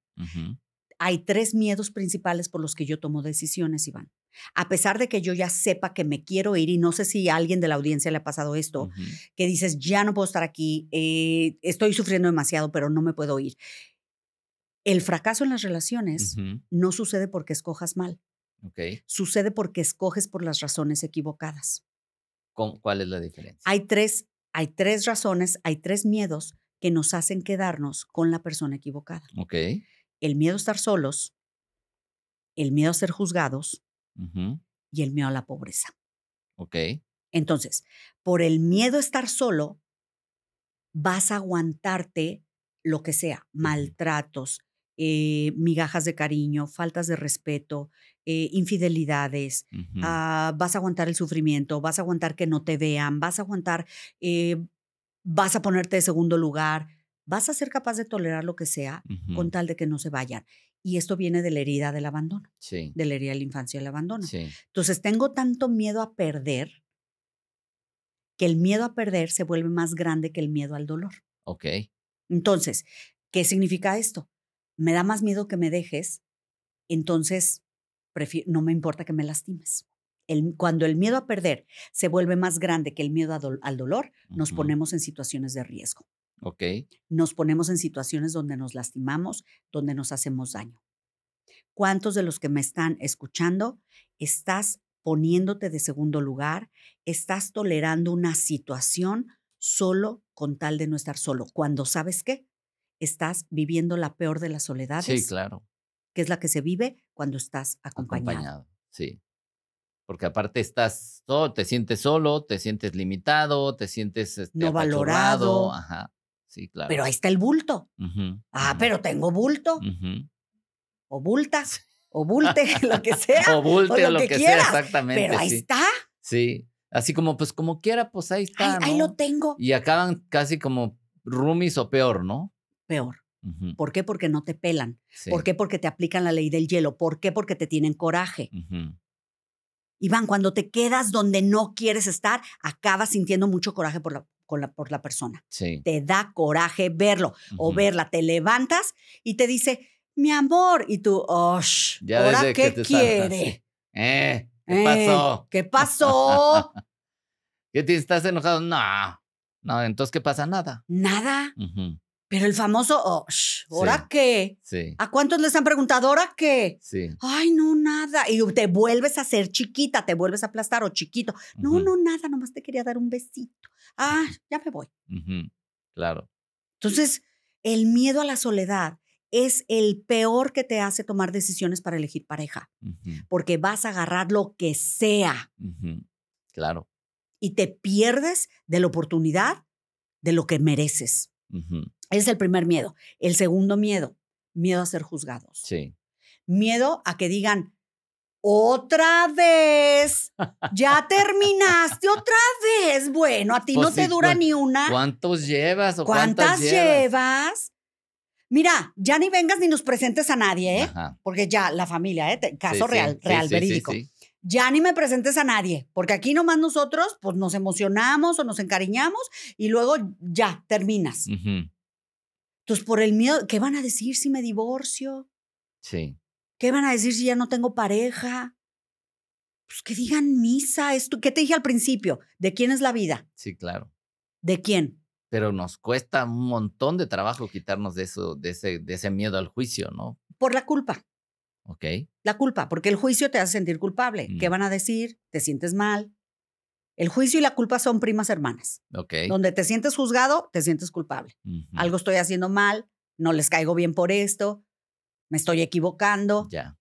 hay tres miedos principales por los que yo tomo decisiones, Iván. A pesar de que yo ya sepa que me quiero ir, y no sé si a alguien de la audiencia le ha pasado esto, que dices, ya no puedo estar aquí, eh, estoy sufriendo demasiado, pero no me puedo ir. El fracaso en las relaciones no sucede porque escojas mal. Sucede porque escoges por las razones equivocadas. ¿Cuál es la diferencia? Hay tres hay tres razones, hay tres miedos que nos hacen quedarnos con la persona equivocada. Ok. El miedo a estar solos, el miedo a ser juzgados y el miedo a la pobreza. Ok. Entonces, por el miedo a estar solo, vas a aguantarte lo que sea, maltratos, eh, migajas de cariño, faltas de respeto, eh, infidelidades, ah, vas a aguantar el sufrimiento, vas a aguantar que no te vean, vas a aguantar, eh, vas a ponerte de segundo lugar, vas a ser capaz de tolerar lo que sea con tal de que no se vayan. Y esto viene de la herida del abandono, sí. de la herida de la infancia del abandono. Sí. Entonces, tengo tanto miedo a perder que el miedo a perder se vuelve más grande que el miedo al dolor. Ok. Entonces, ¿qué significa esto? me da más miedo que me dejes, entonces no me importa que me lastimes. cuando el miedo a perder se vuelve más grande que el miedo al dolor, nos ponemos en situaciones de riesgo. Ok. Nos ponemos en situaciones donde nos lastimamos, donde nos hacemos daño. ¿Cuántos de los que me están escuchando estás poniéndote de segundo lugar? ¿Estás tolerando una situación solo con tal de no estar solo? Cuando sabes qué? estás viviendo la peor de las soledades. Sí, claro. Que es la que se vive cuando estás acompañado. Acompañado, sí. Porque aparte estás, te sientes solo, te sientes limitado, te sientes este, no valorado. Ajá, sí, claro. Pero ahí está el bulto. ah, pero tengo bulto. O bultas, o bulte, lo que sea. o bulte o lo, que, sea, exactamente. Pero ahí está. Sí, así como, pues como quiera, pues ahí está. Ahí, ahí lo tengo. Y acaban casi como roomies o peor, ¿no? peor. ¿Por qué? Porque no te pelan. sí, ¿Por qué? Porque te aplican la ley del hielo. ¿Por qué? Porque te tienen coraje. ujú, Iván, cuando te quedas donde no quieres estar, acabas sintiendo mucho coraje por la, con la- por la persona. Sí. Te da coraje verlo o verla. Te levantas y te dice, mi amor. Y tú, oh, Ya ¿ahora que qué saltas, quiere? Eh, ¿qué Eh, pasó? ¿Qué pasó? ¿Qué te estás enojado? No. No, entonces ¿qué pasa? Nada. Nada. Pero el famoso, oh, sh, ¿ahora Sí. qué? Sí, ¿A cuántos les han preguntado, ¿ahora qué? sí. Ay, no, nada. Y te vuelves a ser chiquita, te vuelves a aplastar o chiquito. No, no, nada, nomás te quería dar un besito. Ah, ya me voy. Claro. Entonces, el miedo a la soledad es el peor que te hace tomar decisiones para elegir pareja, porque vas a agarrar lo que sea Claro. y te pierdes de la oportunidad de lo que mereces. Ese es el primer miedo. El segundo miedo, miedo a ser juzgados. Sí. Miedo a que digan, otra vez, ya terminaste otra vez. Bueno, a ti Pues no te dura ni una. ¿Cuántos llevas o ¿Cuántas cuántas, llevas? llevas? Mira, ya ni vengas ni nos presentes a nadie, ¿eh? Ajá. Porque ya la familia, ¿eh? Caso sí, real, sí, real, verídico. sí. Ya ni me presentes a nadie, porque aquí nomás nosotros, pues nos emocionamos o nos encariñamos y luego ya terminas. Entonces, por el miedo, ¿qué van a decir si me divorcio? Sí. ¿Qué van a decir si ya no tengo pareja? Pues que digan misa. Esto, ¿Qué te dije al principio? ¿De quién es la vida? Sí, claro. ¿De quién? Pero nos cuesta un montón de trabajo quitarnos de eso, de ese, de ese miedo al juicio, ¿no? Por la culpa. Ok. La culpa, porque el juicio te hace sentir culpable. ¿Qué Mm. van a decir? ¿Te sientes mal? El juicio y la culpa son primas hermanas. Donde te sientes juzgado, te sientes culpable. Algo estoy haciendo mal, no les caigo bien por esto, me estoy equivocando. Ya.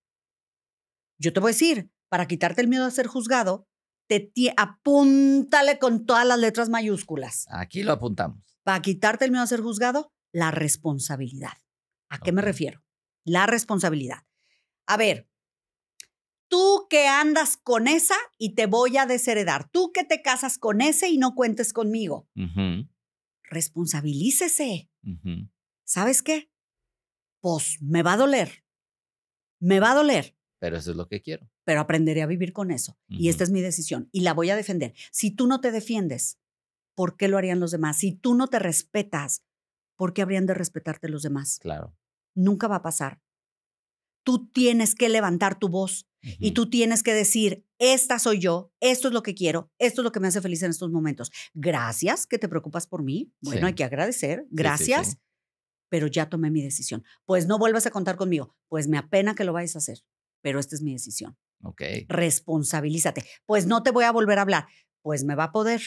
Yo te voy a decir, para quitarte el miedo a ser juzgado, te apúntale con todas las letras mayúsculas. Aquí lo apuntamos. Para quitarte el miedo a ser juzgado, la responsabilidad. ¿A qué me refiero? La responsabilidad. A ver, tú que andas con esa y te voy a desheredar. Tú que te casas con ese y no cuentes conmigo. Ujú, Responsabilícese. ¿Sabes qué? Pues me va a doler. Me va a doler, Pero eso es lo que quiero. pero aprenderé a vivir con eso. Y esta es mi decisión y la voy a defender. Si tú no te defiendes, ¿por qué lo harían los demás? Si tú no te respetas, ¿por qué habrían de respetarte los demás? Claro. Nunca va a pasar. Tú tienes que levantar tu voz y tú tienes que decir, esta soy yo, esto es lo que quiero, esto es lo que me hace feliz en estos momentos. Gracias que te preocupas por mí. Bueno, Sí. hay que agradecer. sí, Gracias. sí. Pero ya tomé mi decisión. Pues no vuelvas a contar conmigo. Pues me apena que lo vayas a hacer. Pero esta es mi decisión. Ok. Responsabilízate. Pues no te voy a volver a hablar. Pues me va a poder.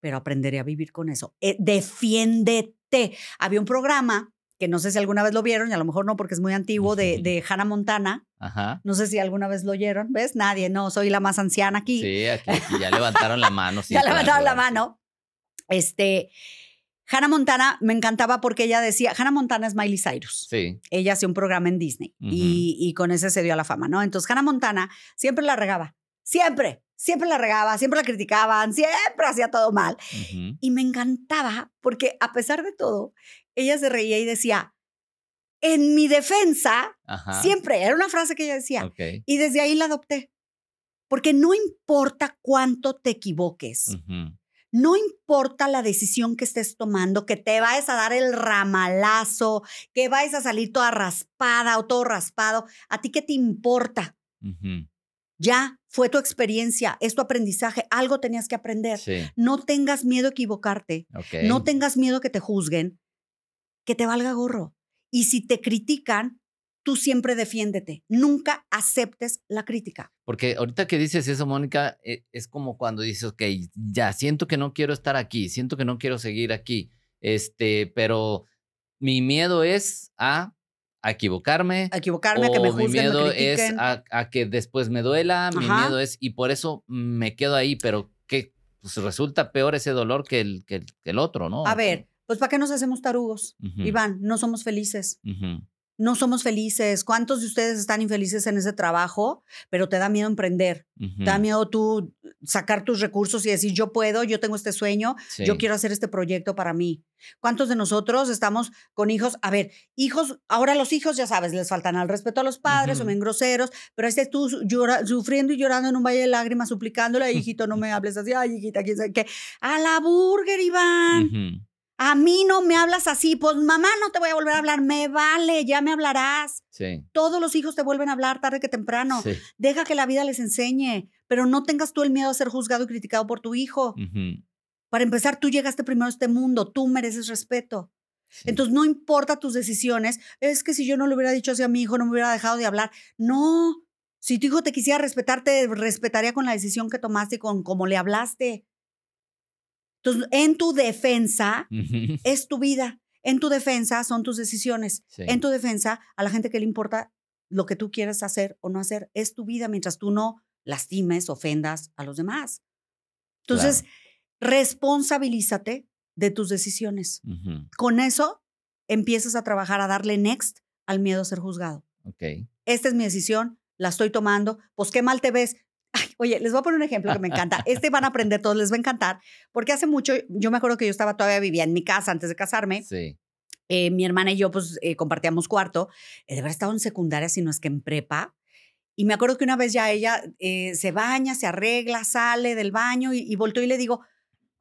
Pero aprenderé a vivir con eso. Eh, defiéndete. Había un programa que no sé si alguna vez lo vieron, y a lo mejor no porque es muy antiguo, de, de Hannah Montana. Ajá. No sé si alguna vez lo oyeron. ¿Ves? Nadie. No, soy la más anciana aquí. Sí, aquí, aquí ya levantaron la mano. ya levantaron la mano. Este, Hannah Montana me encantaba porque ella decía, Hannah Montana es Miley Cyrus. Sí. Ella hacía un programa en Disney Ujú. y, y con ese se dio a la fama, ¿no? Entonces Hannah Montana siempre la regaba, siempre, siempre la regaba, siempre la criticaban, siempre hacía todo mal. ujú, Y me encantaba porque a pesar de todo, ella se reía y decía, en mi defensa, Ajá. siempre, era una frase que ella decía. Y desde ahí la adopté. Porque no importa cuánto te equivoques, no importa la decisión que estés tomando, que te vayas a dar el ramalazo, que vayas a salir toda raspada o todo raspado, ¿a ti qué te importa? Ya fue tu experiencia, es tu aprendizaje, algo tenías que aprender. Sí. No tengas miedo a equivocarte, no tengas miedo que te juzguen, que te valga gorro. Y si te critican, tú siempre defiéndete, nunca aceptes la crítica. Porque ahorita que dices eso, Mónica, e- es como cuando dices, ok, ya siento que no quiero estar aquí, siento que no quiero seguir aquí, este, pero mi miedo es a, a equivocarme. A equivocarme, a que me o mi juzguen, miedo me es a, a que después me duela, mi miedo es, y por eso me quedo ahí, pero que pues resulta peor ese dolor que el, que el, que el otro, ¿no? A ver, pues ¿para qué nos hacemos tarugos? Ujú, Iván, no somos felices. ujú, no somos felices. ¿Cuántos de ustedes están infelices en ese trabajo, pero te da miedo emprender? Te da miedo tú sacar tus recursos y decir, yo puedo, yo tengo este sueño, yo quiero hacer este proyecto para mí. ¿Cuántos de nosotros estamos con hijos? A ver, hijos, ahora los hijos, ya sabes, les faltan al respeto a los padres, son bien groseros, pero este tú sufriendo y llorando en un valle de lágrimas, suplicándole, hijito, no me hables así, ay, hijita, quién sabe qué. A la burger, Iván. A mí no me hablas así, pues mamá no te voy a volver a hablar, me vale, ya me hablarás. Sí. Todos los hijos te vuelven a hablar tarde que temprano. Deja que la vida les enseñe, pero no tengas tú el miedo a ser juzgado y criticado por tu hijo. Para empezar, tú llegaste primero a este mundo, tú mereces respeto. Entonces, no importa tus decisiones, es que si yo no le hubiera dicho así a mi hijo, no me hubiera dejado de hablar. No, si tu hijo te quisiera respetar, te respetaría con la decisión que tomaste y con cómo le hablaste. Entonces, en tu defensa es tu vida. En tu defensa son tus decisiones. En tu defensa, a la gente que le importa lo que tú quieres hacer o no hacer, es tu vida mientras tú no lastimes, ofendas a los demás. Entonces, responsabilízate de tus decisiones. Con eso empiezas a trabajar, a darle next al miedo a ser juzgado. Okay. Esta es mi decisión, la estoy tomando. Pues qué mal te ves oye, les voy a poner un ejemplo que me encanta. Este van a aprender todos, les va a encantar, porque hace mucho, yo me acuerdo que yo estaba todavía vivía en mi casa antes de casarme. Sí. Eh, mi hermana y yo, pues, eh, compartíamos cuarto. de haber estado en secundaria, sino es que en prepa. Y me acuerdo que una vez ya ella eh, se baña, se arregla, sale del baño y, y volteó y le digo,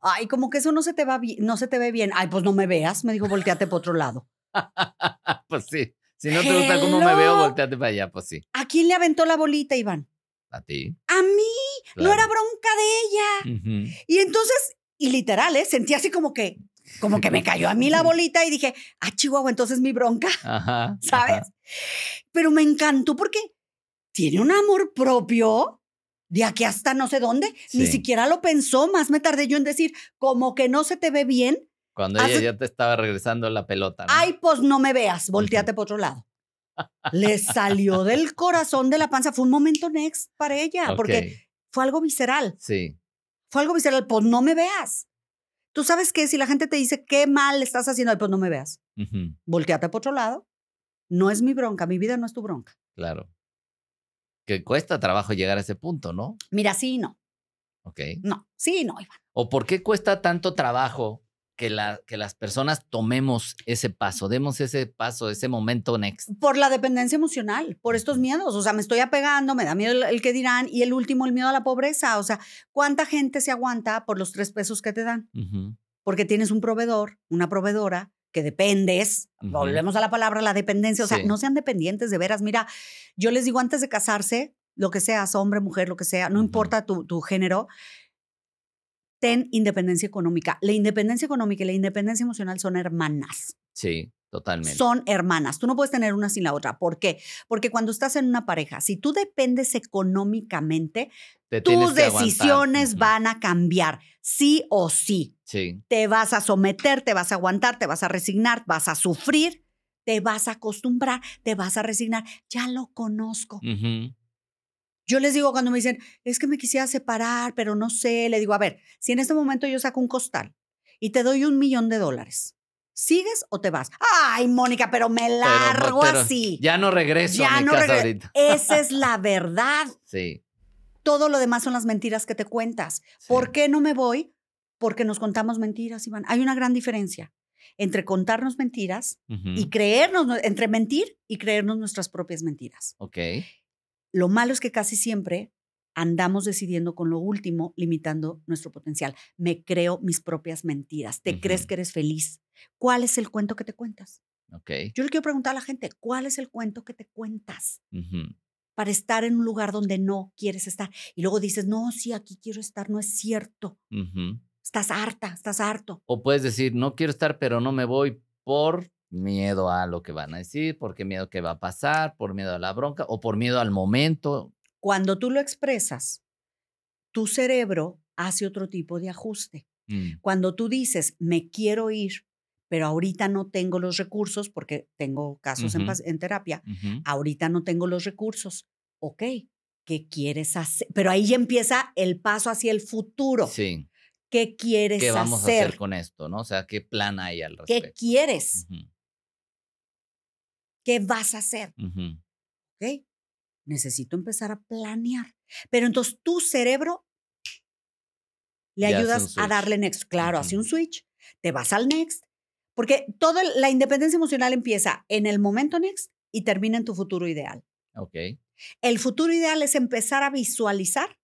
ay, como que eso no se te va bien, no se te ve bien. Ay, pues no me veas, me dijo, volteate para otro lado. pues sí. Si no te gusta cómo me veo, volteate para allá, pues sí. ¿A quién le aventó la bolita, Iván? A ti. A mí. No era bronca de ella. Y entonces, y literal, ¿eh? sentí así como que, como que me cayó a mí la bolita y dije, ah, Chihuahua, entonces mi bronca. Ajá, ¿Sabes? Pero me encantó porque tiene un amor propio de aquí hasta no sé dónde. Ni siquiera lo pensó, más me tardé yo en decir, como que no se te ve bien. Cuando ella ya te estaba regresando la pelota. Ay, pues no me veas, volteate por otro lado. Le salió del corazón de la panza. Fue un momento next para ella, porque fue algo visceral. Sí. Fue algo visceral. Pues no me veas. Tú sabes que si la gente te dice qué mal estás haciendo, pues no me veas. Volteate por otro lado. No es mi bronca, mi vida no es tu bronca. Claro. Que cuesta trabajo llegar a ese punto, ¿no? Mira, sí no. Ok. No, sí no, Iván. ¿O por qué cuesta tanto trabajo que, la, que las personas tomemos ese paso, demos ese paso, ese momento next? Por la dependencia emocional, por estos miedos. O sea, me estoy apegando, me da miedo el, que dirán y el último, el miedo a la pobreza. O sea, ¿cuánta gente se aguanta por los tres pesos que te dan? Porque tienes un proveedor, una proveedora que dependes, volvemos a la palabra, la dependencia, o sea, no sean dependientes de veras. Mira, yo les digo antes de casarse, lo que seas, hombre, mujer, lo que sea, no importa tu, tu género, ten independencia económica. La independencia económica y la independencia emocional son hermanas. Sí, totalmente. Son hermanas. Tú no puedes tener una sin la otra. ¿Por qué? Porque cuando estás en una pareja, si tú dependes económicamente, tus decisiones van a cambiar, sí o sí. Sí. Te vas a someter, te vas a aguantar, te vas a resignar, vas a sufrir, te vas a acostumbrar, te vas a resignar. Ya lo conozco. Yo les digo cuando me dicen, es que me quisiera separar, pero no sé, le digo, a ver, si en este momento yo saco un costal y te doy un millón de dólares, ¿sigues o te vas? Ay, Mónica, pero me largo así. Ya no regreso ya a mi no casa ahorita. Esa es la verdad. Sí. Todo lo demás son las mentiras que te cuentas. ¿Por qué no me voy? Porque nos contamos mentiras, Iván. Hay una gran diferencia entre contarnos mentiras y creernos, entre mentir y creernos nuestras propias mentiras. Ok. Lo malo es que casi siempre andamos decidiendo con lo último, limitando nuestro potencial. Me creo mis propias mentiras. ¿Te crees que eres feliz? ¿Cuál es el cuento que te cuentas? Okay. Yo le quiero preguntar a la gente, ¿cuál es el cuento que te cuentas? Para estar en un lugar donde no quieres estar. Y luego dices, no, sí, aquí quiero estar, no es cierto. Estás harta, estás harto. O puedes decir, no quiero estar, pero no me voy por miedo a lo que van a decir, porque miedo que va a pasar, por miedo a la bronca o por miedo al momento. Cuando tú lo expresas, tu cerebro hace otro tipo de ajuste. Mm. Cuando tú dices, me quiero ir, pero ahorita no tengo los recursos, porque tengo casos en, terapia, ahorita no tengo los recursos, ok, ¿qué quieres hacer? Pero ahí ya empieza el paso hacia el futuro. Sí. ¿Qué quieres hacer? ¿Qué vamos a hacer con esto? ¿no? O sea, ¿qué plan hay al respecto? ¿Qué quieres? ¿Qué vas a hacer? ¿Ok? Necesito empezar a planear. Pero entonces tu cerebro le Ya hace ayudas a darle next. Claro, hace Ujú. un switch. Te vas al next. Porque toda la independencia emocional empieza en el momento next y termina en tu futuro ideal. Ok. El futuro ideal es empezar a visualizar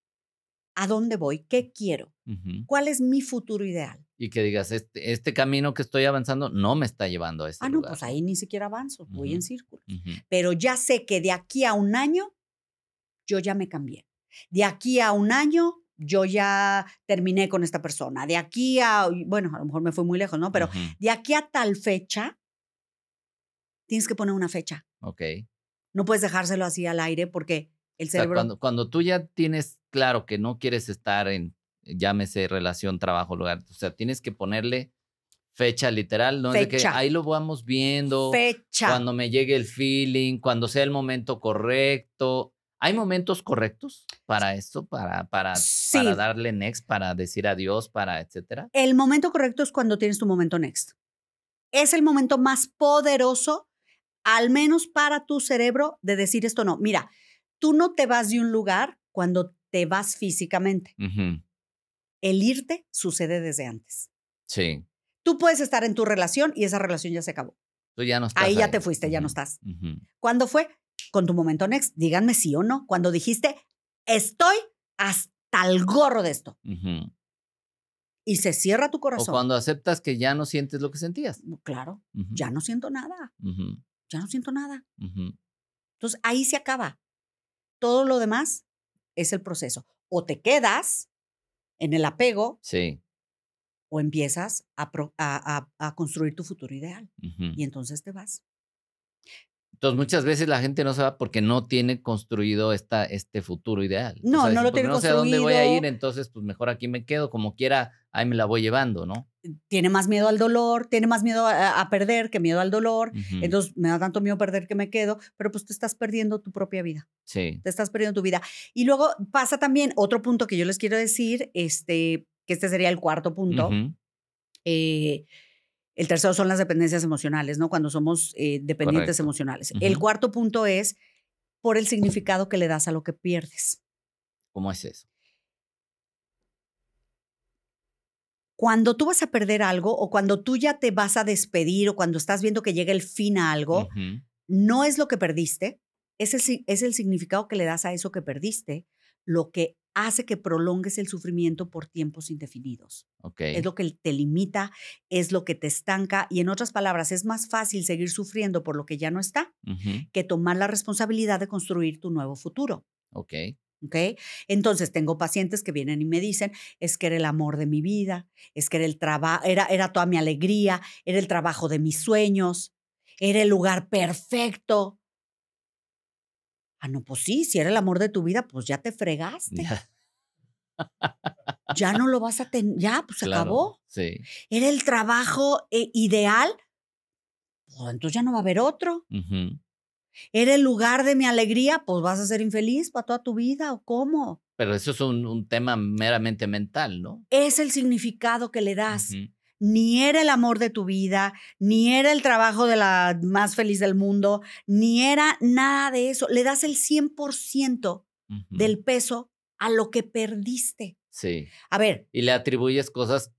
a dónde voy, qué quiero, Ujú. cuál es mi futuro ideal. Y que digas, este, este camino que estoy avanzando no me está llevando a ese Ah, no, lugar. pues ahí ni siquiera avanzo, voy en Ujú. círculos. Ujú. Pero ya sé que de aquí a un año yo ya me cambié. De aquí a un año yo ya terminé con esta persona. De aquí a, bueno, a lo mejor me fui muy lejos, ¿no? Pero de aquí a tal fecha, tienes que poner una fecha. Ok. No puedes dejárselo así al aire porque el O sea, cerebro... cuando, cuando tú ya tienes claro que no quieres estar en, llámese relación, trabajo, lugar, o sea, tienes que ponerle fecha literal, ¿no? Es de que Fecha. ahí lo vamos viendo, fecha. cuando me llegue el feeling, cuando sea el momento correcto. ¿Hay momentos correctos para esto, para, para, Sí. para darle next, para decir adiós, para etcétera? El momento correcto es cuando tienes tu momento next. Es el momento más poderoso, al menos para tu cerebro, de decir esto no. Mira, tú no te vas de un lugar cuando te vas físicamente. El irte sucede desde antes. Sí. Tú puedes estar en tu relación y esa relación ya se acabó. Tú ya no estás Ahí ya te fuiste, ya no estás. Ujú. ¿Cuándo fue? Con tu momento next. Díganme sí o no. Cuando dijiste, estoy hasta el gorro de esto. Y se cierra tu O corazón. cuando aceptas que ya no sientes lo que sentías. Claro, Ujú. ya no siento nada. Ya no siento nada. Entonces ahí se acaba. Todo lo demás es el proceso. O te quedas en el apego Sí. o empiezas a, pro- a- a- a construir tu futuro ideal. Y entonces te vas. Entonces, muchas veces la gente no se va porque no tiene construido esta, este futuro ideal. O No, sea, no lo "Porque tiene no sé a dónde voy a ir, construido". entonces, pues mejor aquí me quedo, como quiera, ahí me la voy llevando, ¿no? Tiene más miedo al dolor, tiene más miedo a, a perder que miedo al dolor. Entonces me da tanto miedo perder que me quedo, pero pues te estás perdiendo tu propia vida. Sí. te estás perdiendo tu vida. Y luego pasa también otro punto que yo les quiero decir, este, que este sería el cuarto punto. Eh, el tercero son las dependencias emocionales, ¿no? Cuando somos eh, dependientes Correcto. emocionales. El cuarto punto es por el significado que le das a lo que pierdes. ¿Cómo es eso? Cuando tú vas a perder algo o cuando tú ya te vas a despedir o cuando estás viendo que llega el fin a algo, no es lo que perdiste, es el, si- es el significado que le das a eso que perdiste, lo que hace que prolongues el sufrimiento por tiempos indefinidos. Es lo que te limita, es lo que te estanca y en otras palabras, es más fácil seguir sufriendo por lo que ya no está que tomar la responsabilidad de construir tu nuevo futuro. Ok. ¿ok? Entonces tengo pacientes que vienen y me dicen, es que era el amor de mi vida, es que era el trabajo, era, era toda mi alegría, era el trabajo de mis sueños, era el lugar perfecto. Ah, no, pues sí, si era el amor de tu vida, pues ya te fregaste. Ya, Ya no lo vas a tener, ya, pues se claro. acabó. Sí. Era el trabajo eh, ideal, pues entonces ya no va a haber otro. Ujú. Era el lugar de mi alegría, pues vas a ser infeliz para toda tu vida o cómo. Pero eso es un, un tema meramente mental, ¿no? Es el significado que le das. Ni era el amor de tu vida, ni era el trabajo de la más feliz del mundo, ni era nada de eso. Le das el 100% Ujú. del peso a lo que perdiste. Sí. A ver, Y le atribuyes cosas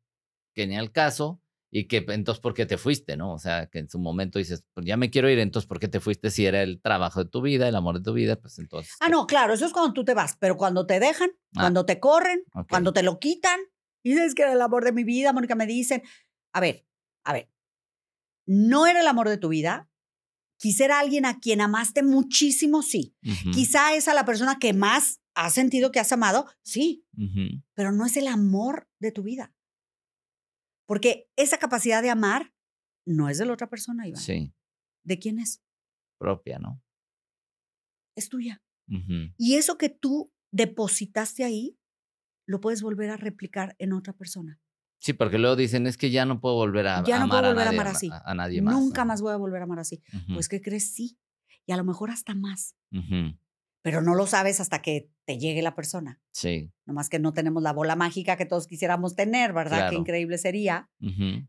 que ni al caso y que entonces, ¿por qué te fuiste, no? O sea, que en su momento dices, pues ya me quiero ir, entonces, ¿por qué te fuiste si era el trabajo de tu vida, el amor de tu vida? Pues entonces. ah, ¿qué? no, claro, eso es cuando tú te vas, pero cuando te dejan, Ah. cuando te corren, cuando te lo quitan, y dices que era el amor de mi vida, Mónica, me dicen, a ver, a ver, no era el amor de tu vida, quizá era alguien a quien amaste muchísimo, sí. Quizá es a la persona que más has sentido que has amado, sí, pero no es el amor de tu vida. Porque esa capacidad de amar no es de la otra persona, Iván. Sí, ¿De quién es? propia, ¿no? Es tuya. Y eso que tú depositaste ahí, lo puedes volver a replicar en otra persona. Sí, porque luego dicen, es que ya no puedo volver a, Ya no amar, puedo volver a nadie, amar ma- así. a, a nadie más. Nunca ¿no? más voy a volver a amar así. Ujú. Pues, ¿qué crees? Sí. Y a lo mejor hasta más. Pero no lo sabes hasta que te llegue la persona. Sí. Nomás que no tenemos la bola mágica que todos quisiéramos tener, ¿verdad? Qué Claro. increíble sería.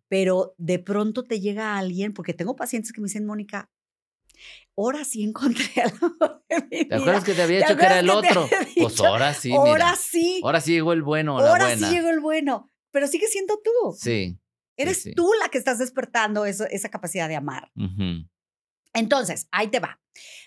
Pero de pronto te llega alguien, porque tengo pacientes que me dicen, Mónica, ahora sí encontré al amor de mi vida. ¿Te acuerdas que te había dicho que era el otro? Pues ahora sí, mira. Ahora sí. Ahora sí llegó el bueno, la Ahora buena. sí llegó el bueno. Pero sigue siendo tú. Sí. Eres sí. tú la que estás despertando eso- esa capacidad de amar. Entonces, ahí te va.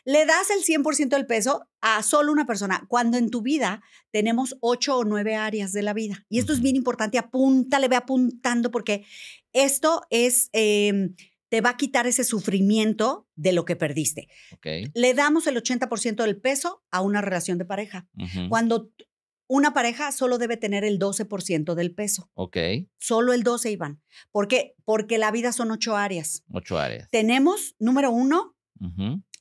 Le das el 100% del peso a solo una persona, cuando en tu vida tenemos ocho o nueve áreas de la vida. Y esto es bien importante, apúntale, ve apuntando, porque esto es, eh, te va a quitar ese sufrimiento de lo que perdiste. Le damos el 80% del peso a una relación de pareja. Cuando una pareja solo debe tener el 12% del peso. Ok. Solo el 12, Iván. ¿Por qué? Porque la vida son ocho áreas. Ocho áreas. Tenemos, número uno,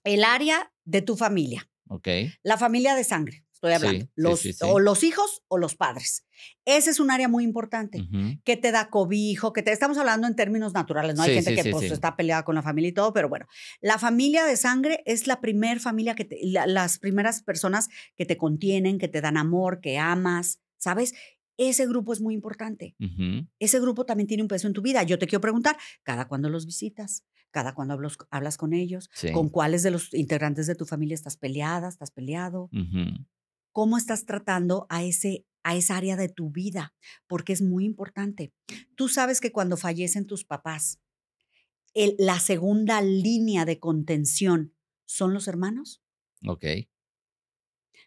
el área de tu familia, Ok. la familia de sangre, estoy hablando, Sí, los, sí, sí. o los hijos o los padres. Ese es un área muy importante. ujú, Que te da cobijo, que te estamos hablando en términos naturales, ¿no? Hay gente que pues, está peleada con la familia y todo, pero bueno, la familia de sangre es la primer familia que te, la- las primeras personas que te contienen, que te dan amor, que amas, ¿sabes? Ese grupo es muy importante. ujú. Ese grupo también tiene un peso en tu vida. Yo te quiero preguntar, ¿cada cuándo los visitas? ¿Cada cuándo hablas, hablas con ellos? Sí. ¿Con cuáles de los integrantes de tu familia estás peleada, estás peleado? ujú, ¿Cómo estás tratando a, ese, a esa área de tu vida? Porque es muy importante. Tú sabes que cuando fallecen tus papás, el- la segunda línea de contención son los hermanos. Ok.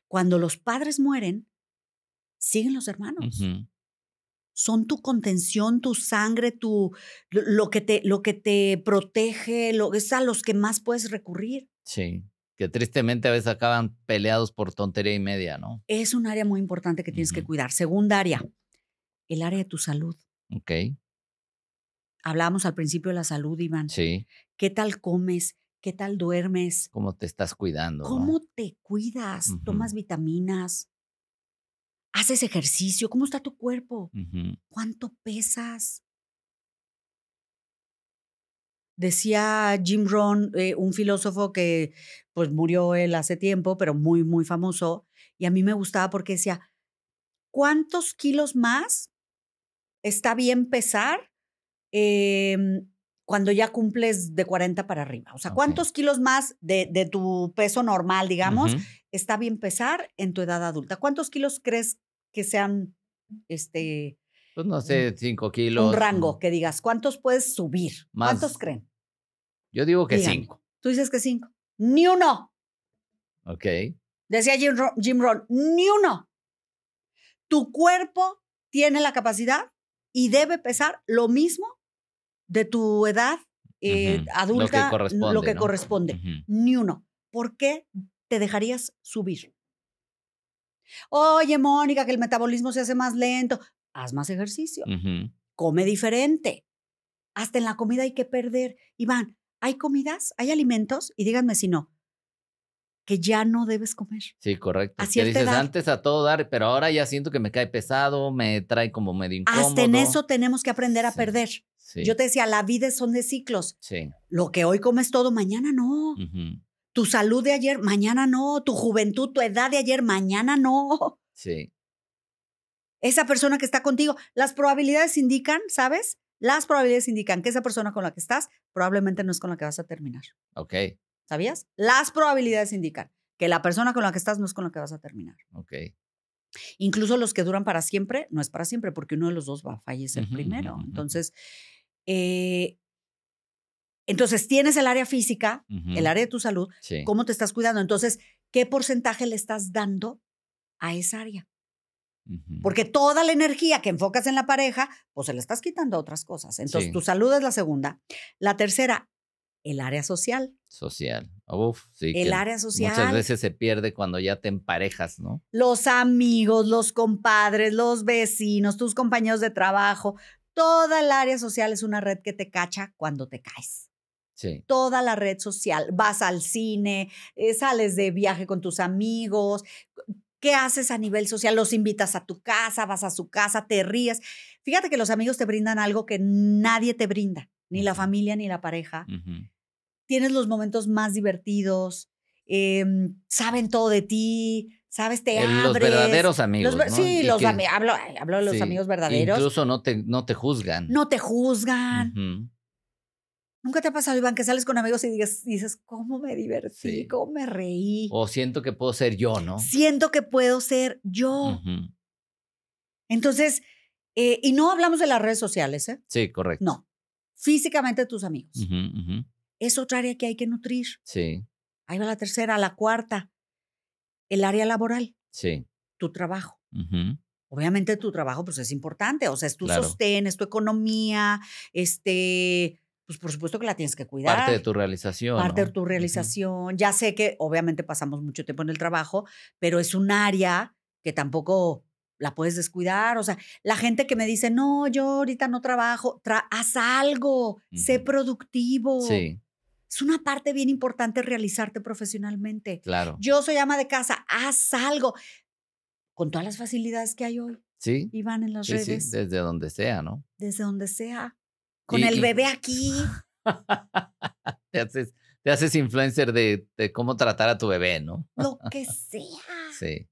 Cuando los padres mueren, siguen los hermanos. son tu contención, tu sangre, tu, lo, lo que te, lo que te protege, lo, es a los que más puedes recurrir. Sí. Que tristemente a veces acaban peleados por tontería y media, ¿no? Es un área muy importante que tienes que cuidar. Segunda área, el área de tu salud. Ok. Hablábamos al principio de la salud, Iván. Sí. ¿Qué tal comes? ¿Qué tal duermes? ¿Cómo te estás cuidando? no? ¿Cómo te cuidas? ¿Tomas vitaminas? ¿Haces ejercicio? ¿Cómo está tu cuerpo? ¿Cuánto pesas? Decía Jim Rohn, eh, un filósofo que pues murió él hace tiempo, pero muy, muy famoso, y a mí me gustaba porque decía, ¿cuántos kilos más está bien pesar em, cuando ya cumples de 40 para arriba? O sea. ¿cuántos kilos más de, de tu peso normal, digamos, está bien pesar en tu edad adulta? ¿Cuántos kilos crees que sean este, Pues no sé, cinco kilos. un rango que digas, ¿cuántos puedes subir? ¿Cuántos creen? Yo digo que cinco. Tú dices que cinco. Ni uno. Ok. Decía Jim, Jim Rohn, ni uno. Tu cuerpo tiene la capacidad y debe pesar lo mismo de tu edad eh, adulta, Lo que corresponde. lo que ¿no? corresponde. Ni uno. ¿Por qué te dejarías subir? Oye, Mónica, que el metabolismo se hace más lento. Haz más ejercicio. Come diferente. Hasta en la comida hay que perder. Iván, hay comidas, hay alimentos, y díganme si no, que ya no debes comer. Sí, correcto. A Que cierta dices edad. antes a todo dar, pero ahora ya siento que me cae pesado, me trae como medio incómodo. Hasta en eso tenemos que aprender a Sí. perder. Sí. Yo te decía, la vida son de ciclos. Sí. Lo que hoy comes todo, mañana no. Tu salud de ayer, mañana no. Tu juventud, tu edad de ayer, mañana no. Sí. Esa persona que está contigo, las probabilidades indican, ¿sabes? Las probabilidades indican que esa persona con la que estás probablemente no es con la que vas a terminar. Ok. ¿Sabías? Las probabilidades indican que la persona con la que estás no es con la que vas a terminar. Ok. Incluso los que duran para siempre, no es para siempre, porque uno de los dos va a fallecer primero. Entonces, eh, entonces tienes el área física, el área de tu salud, Sí. cómo te estás cuidando. Entonces, ¿qué porcentaje le estás dando a esa área? Porque toda la energía que enfocas en la pareja, pues se la estás quitando a otras cosas. Entonces, Sí. tu salud es la segunda. La tercera, el área social. Social. Uf, sí. El área social. Muchas veces se pierde cuando ya te emparejas, ¿no? los amigos, los compadres, los vecinos, tus compañeros de trabajo. Toda el área social es una red que te cacha cuando te caes. Sí. Toda la red social. Vas al cine, eh, sales de viaje con tus amigos. ¿Qué haces a nivel social? Los invitas a tu casa, vas a su casa, te ríes. Fíjate que los amigos te brindan algo que nadie te brinda, ni la familia ni la pareja. Tienes los momentos más divertidos, em, saben todo de ti, sabes, te El- Los abres. verdaderos amigos. Los ver- ¿no? Sí, Y los que- hablo, hablo de los sí, amigos verdaderos. Incluso no te, no te juzgan. no te juzgan, Nunca te ha pasado, Iván, que sales con amigos y dices, dices ¿cómo me divertí? ¿Cómo me reí? O siento que puedo ser yo, ¿no? Siento que puedo ser yo. Entonces, eh, y no hablamos de las redes sociales, ¿eh? Sí, correcto. No. Físicamente tus amigos. Es otra área que hay que nutrir. Sí. Ahí va la tercera, la cuarta. El área laboral. Sí. Tu trabajo. Obviamente tu trabajo pues es importante, o sea, es tu sostén, es tu economía, este, pues por supuesto que la tienes que cuidar. Parte de tu realización. Parte de tu realización. Ya sé que obviamente pasamos mucho tiempo en el trabajo, pero es un área que tampoco la puedes descuidar. O sea, la gente que me dice, no, yo ahorita no trabajo, haz algo, sé productivo. Sí. Es una parte bien importante realizarte profesionalmente. Claro. Yo soy ama de casa, haz algo. Con todas las facilidades que hay hoy. Sí. Y van en las redes. Sí, desde donde sea, ¿no? Desde donde sea. Con el bebé aquí. te, haces, te haces influencer de, de cómo tratar a tu bebé, ¿no? Lo que sea. Sí.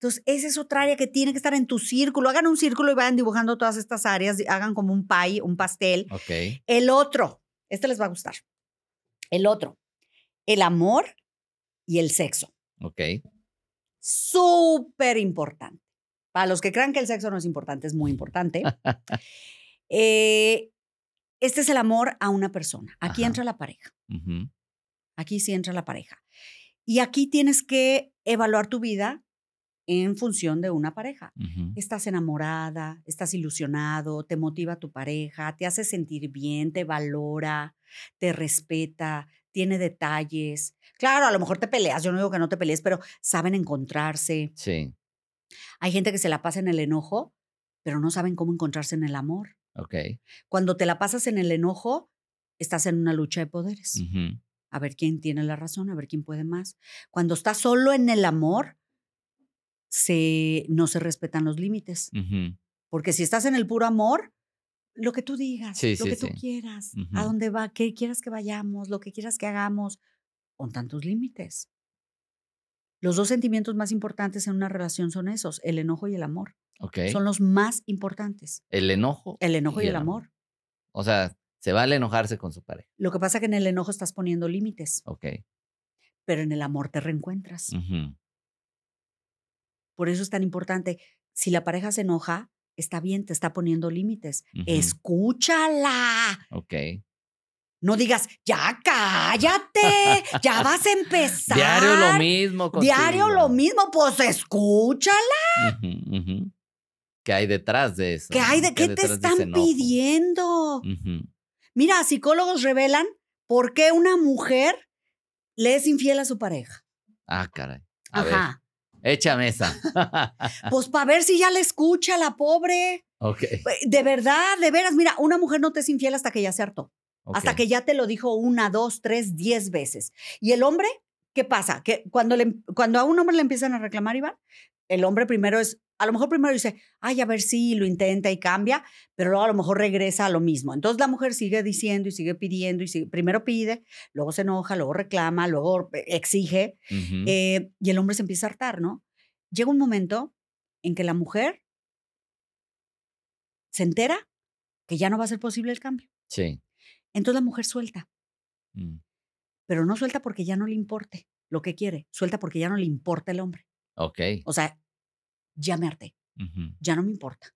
Entonces, esa es otra área que tiene que estar en tu círculo. Hagan un círculo y vayan dibujando todas estas áreas. Hagan como un pie, un pastel. Ok. El otro, este les va a gustar. El otro, el amor y el sexo. Ok. Súper importante. Para los que crean que el sexo no es importante, es muy importante. Eh, este es el amor a una persona. Aquí entra la pareja. Aquí sí entra la pareja. Y aquí tienes que evaluar tu vida en función de una pareja. Estás enamorada, estás ilusionado, te motiva tu pareja, te hace sentir bien, te valora, te respeta, tiene detalles. Claro, a lo mejor te peleas, yo no digo que no te pelees, pero saben encontrarse. Sí. Hay gente que se la pasa en el enojo, pero no saben cómo encontrarse en el amor. Ok. Cuando te la pasas en el enojo, estás en una lucha de poderes. A ver quién tiene la razón, a ver quién puede más. Cuando estás solo en el amor, se, no se respetan los límites. Porque si estás en el puro amor, lo que tú digas, lo que tú quieras, a dónde va, qué quieras que vayamos, lo que quieras que hagamos, con tantos límites. Los dos sentimientos más importantes en una relación son esos, el enojo y el amor. Son los más importantes. El enojo. El enojo y, el, amor. O sea, se vale enojarse con su pareja. Lo que pasa es que en el enojo estás poniendo límites. Ok. Pero en el amor te reencuentras. Por eso es tan importante. Si la pareja se enoja, está bien, te está poniendo límites. Escúchala. Ok. No digas, ya cállate, ya vas a empezar. Diario lo mismo. Diario lo mismo, pues escúchala. ¿Qué hay detrás de eso? ¿Qué hay de qué, te están pidiendo? Mira, psicólogos revelan por qué una mujer le es infiel a su pareja. Ah, caray. Ajá. Échame esa. pues para ver si ya le escucha la pobre. Ok. De verdad, de veras, mira, una mujer no te es infiel hasta que ya se hartó. Hasta que ya te lo dijo una, dos, tres, diez veces. Y el hombre, ¿qué pasa? Que cuando, le, cuando a un hombre le empiezan a reclamar, Iván, el hombre primero es, a lo mejor primero dice, ay, a ver si lo intenta y cambia, pero luego a lo mejor regresa a lo mismo. Entonces la mujer sigue diciendo y sigue pidiendo y sigue, primero pide, luego se enoja, luego reclama, luego exige eh, y el hombre se empieza a hartar, ¿no? Llega un momento en que la mujer se entera que ya no va a ser posible el cambio. Sí. Entonces la mujer suelta. Mm. Pero no suelta porque ya no le importe lo que quiere, suelta porque ya no le importa el hombre. Ok. O sea, ya me harté, ya no me importa.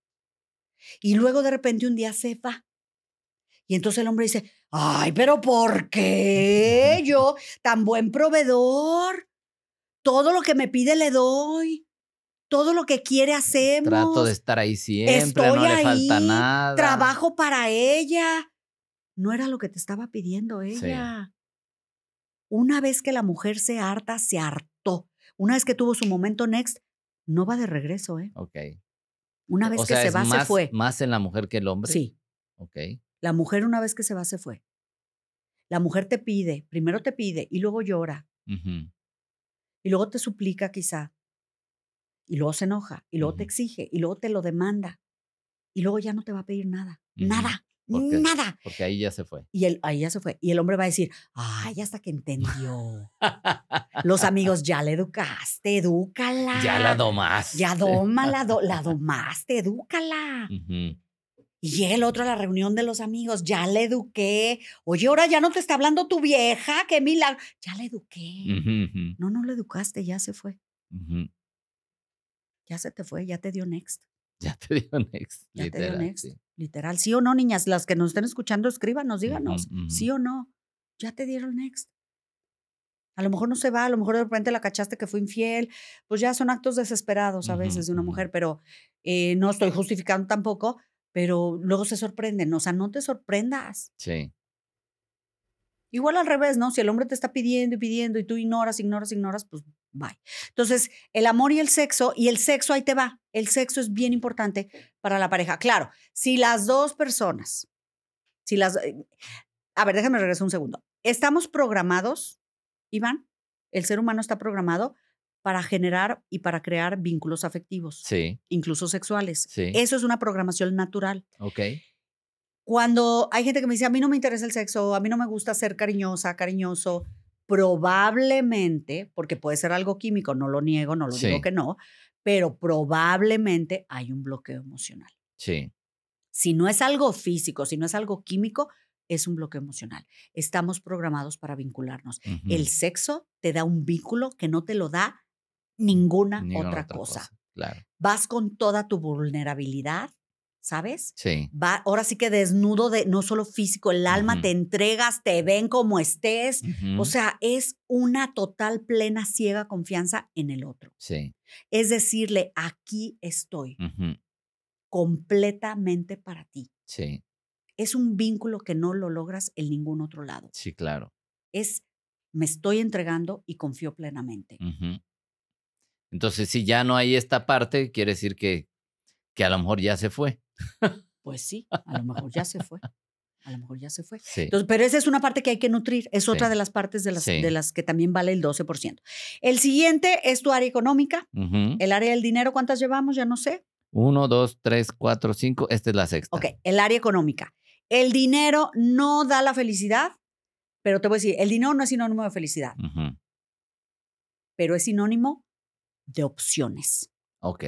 Y luego de repente un día se va. Y entonces el hombre dice, ay, pero ¿por qué yo, tan buen proveedor? Todo lo que me pide le doy. Todo lo que quiere hacemos. Trato de estar ahí siempre, no le falta nada. Trabajo para ella no era lo que te estaba pidiendo ella. Una vez que la mujer se harta, se hartó. Una vez que tuvo su momento next, no va de regreso, ¿eh? Ok. Una vez que se va, se fue. ¿Más en la mujer que el hombre? Sí. Ok. La mujer una vez que se va, se fue. La mujer te pide, primero te pide y luego llora. Y luego te suplica quizá. Y luego se enoja. Y luego te exige. Y luego te lo demanda. Y luego ya no te va a pedir nada. Nada. Nada. Porque ahí ya se fue. Y él, ahí ya se fue. Y el hombre va a decir, ay, hasta que entendió. Los amigos, ya le educaste, edúcala. Ya la domaste. Ya doma, la, la domaste, edúcala. Y llega el otro a la reunión de los amigos, ya le eduqué. Oye, ahora ya no te está hablando tu vieja, qué milagro. Ya le eduqué. No, no lo educaste, ya se fue. Ya se te fue, ya te dio next. Ya te dio next. Ya literal, te dio next. Literal. ¿Sí o no, niñas? Las que nos estén escuchando, escríbanos, díganos. ¿Sí o no? Ya te dieron next. A lo mejor no se va, a lo mejor de repente la cachaste que fue infiel. Pues ya son actos desesperados a veces de una mujer, pero eh, no estoy justificando tampoco, pero luego se sorprenden. O sea, no te sorprendas. Sí. Igual al revés, ¿no? Si el hombre te está pidiendo y pidiendo y tú ignoras, ignoras, ignoras, pues bye. Entonces, el amor y el sexo, y el sexo ahí te va. El sexo es bien importante para la pareja. Claro, si las dos personas, si las... Eh, a ver, déjame regresar un segundo. Estamos programados, Iván, el ser humano está programado para generar y para crear vínculos afectivos. Sí. Incluso sexuales. Sí. Eso es una programación natural. Ok. Cuando hay gente que me dice, a mí no me interesa el sexo, a mí no me gusta ser cariñosa, cariñoso, probablemente, porque puede ser algo químico, no lo niego, no lo digo que no, pero probablemente hay un bloqueo emocional. Sí. Si no es algo físico, si no es algo químico, es un bloqueo emocional. Estamos programados para vincularnos. El sexo te da un vínculo que no te lo da ninguna, otra, cosa. Claro. Vas con toda tu vulnerabilidad, ¿sabes? Sí. Va, ahora sí que desnudo de no solo físico, el alma te entregas, te ven como estés. O sea, es una total, plena, ciega confianza en el otro. Sí. Es decirle, aquí estoy, completamente para ti. Sí. Es un vínculo que no lo logras en ningún otro lado. Sí, claro. Es, me estoy entregando y confío plenamente. Entonces, si ya no hay esta parte, quiere decir que, que a lo mejor ya se fue. Pues sí, a lo mejor ya se fue. A lo mejor ya se fue. Sí. pero esa es una parte que hay que nutrir. Es otra de las partes de las, de las que también vale el 12%. El siguiente es tu área económica. El área del dinero, ¿cuántas llevamos? Ya no sé. Uno, dos, tres, cuatro, cinco. Esta es la sexta. Ok, el área económica. El dinero no da la felicidad, pero te voy a decir, el dinero no es sinónimo de felicidad, pero es sinónimo de opciones. Ok.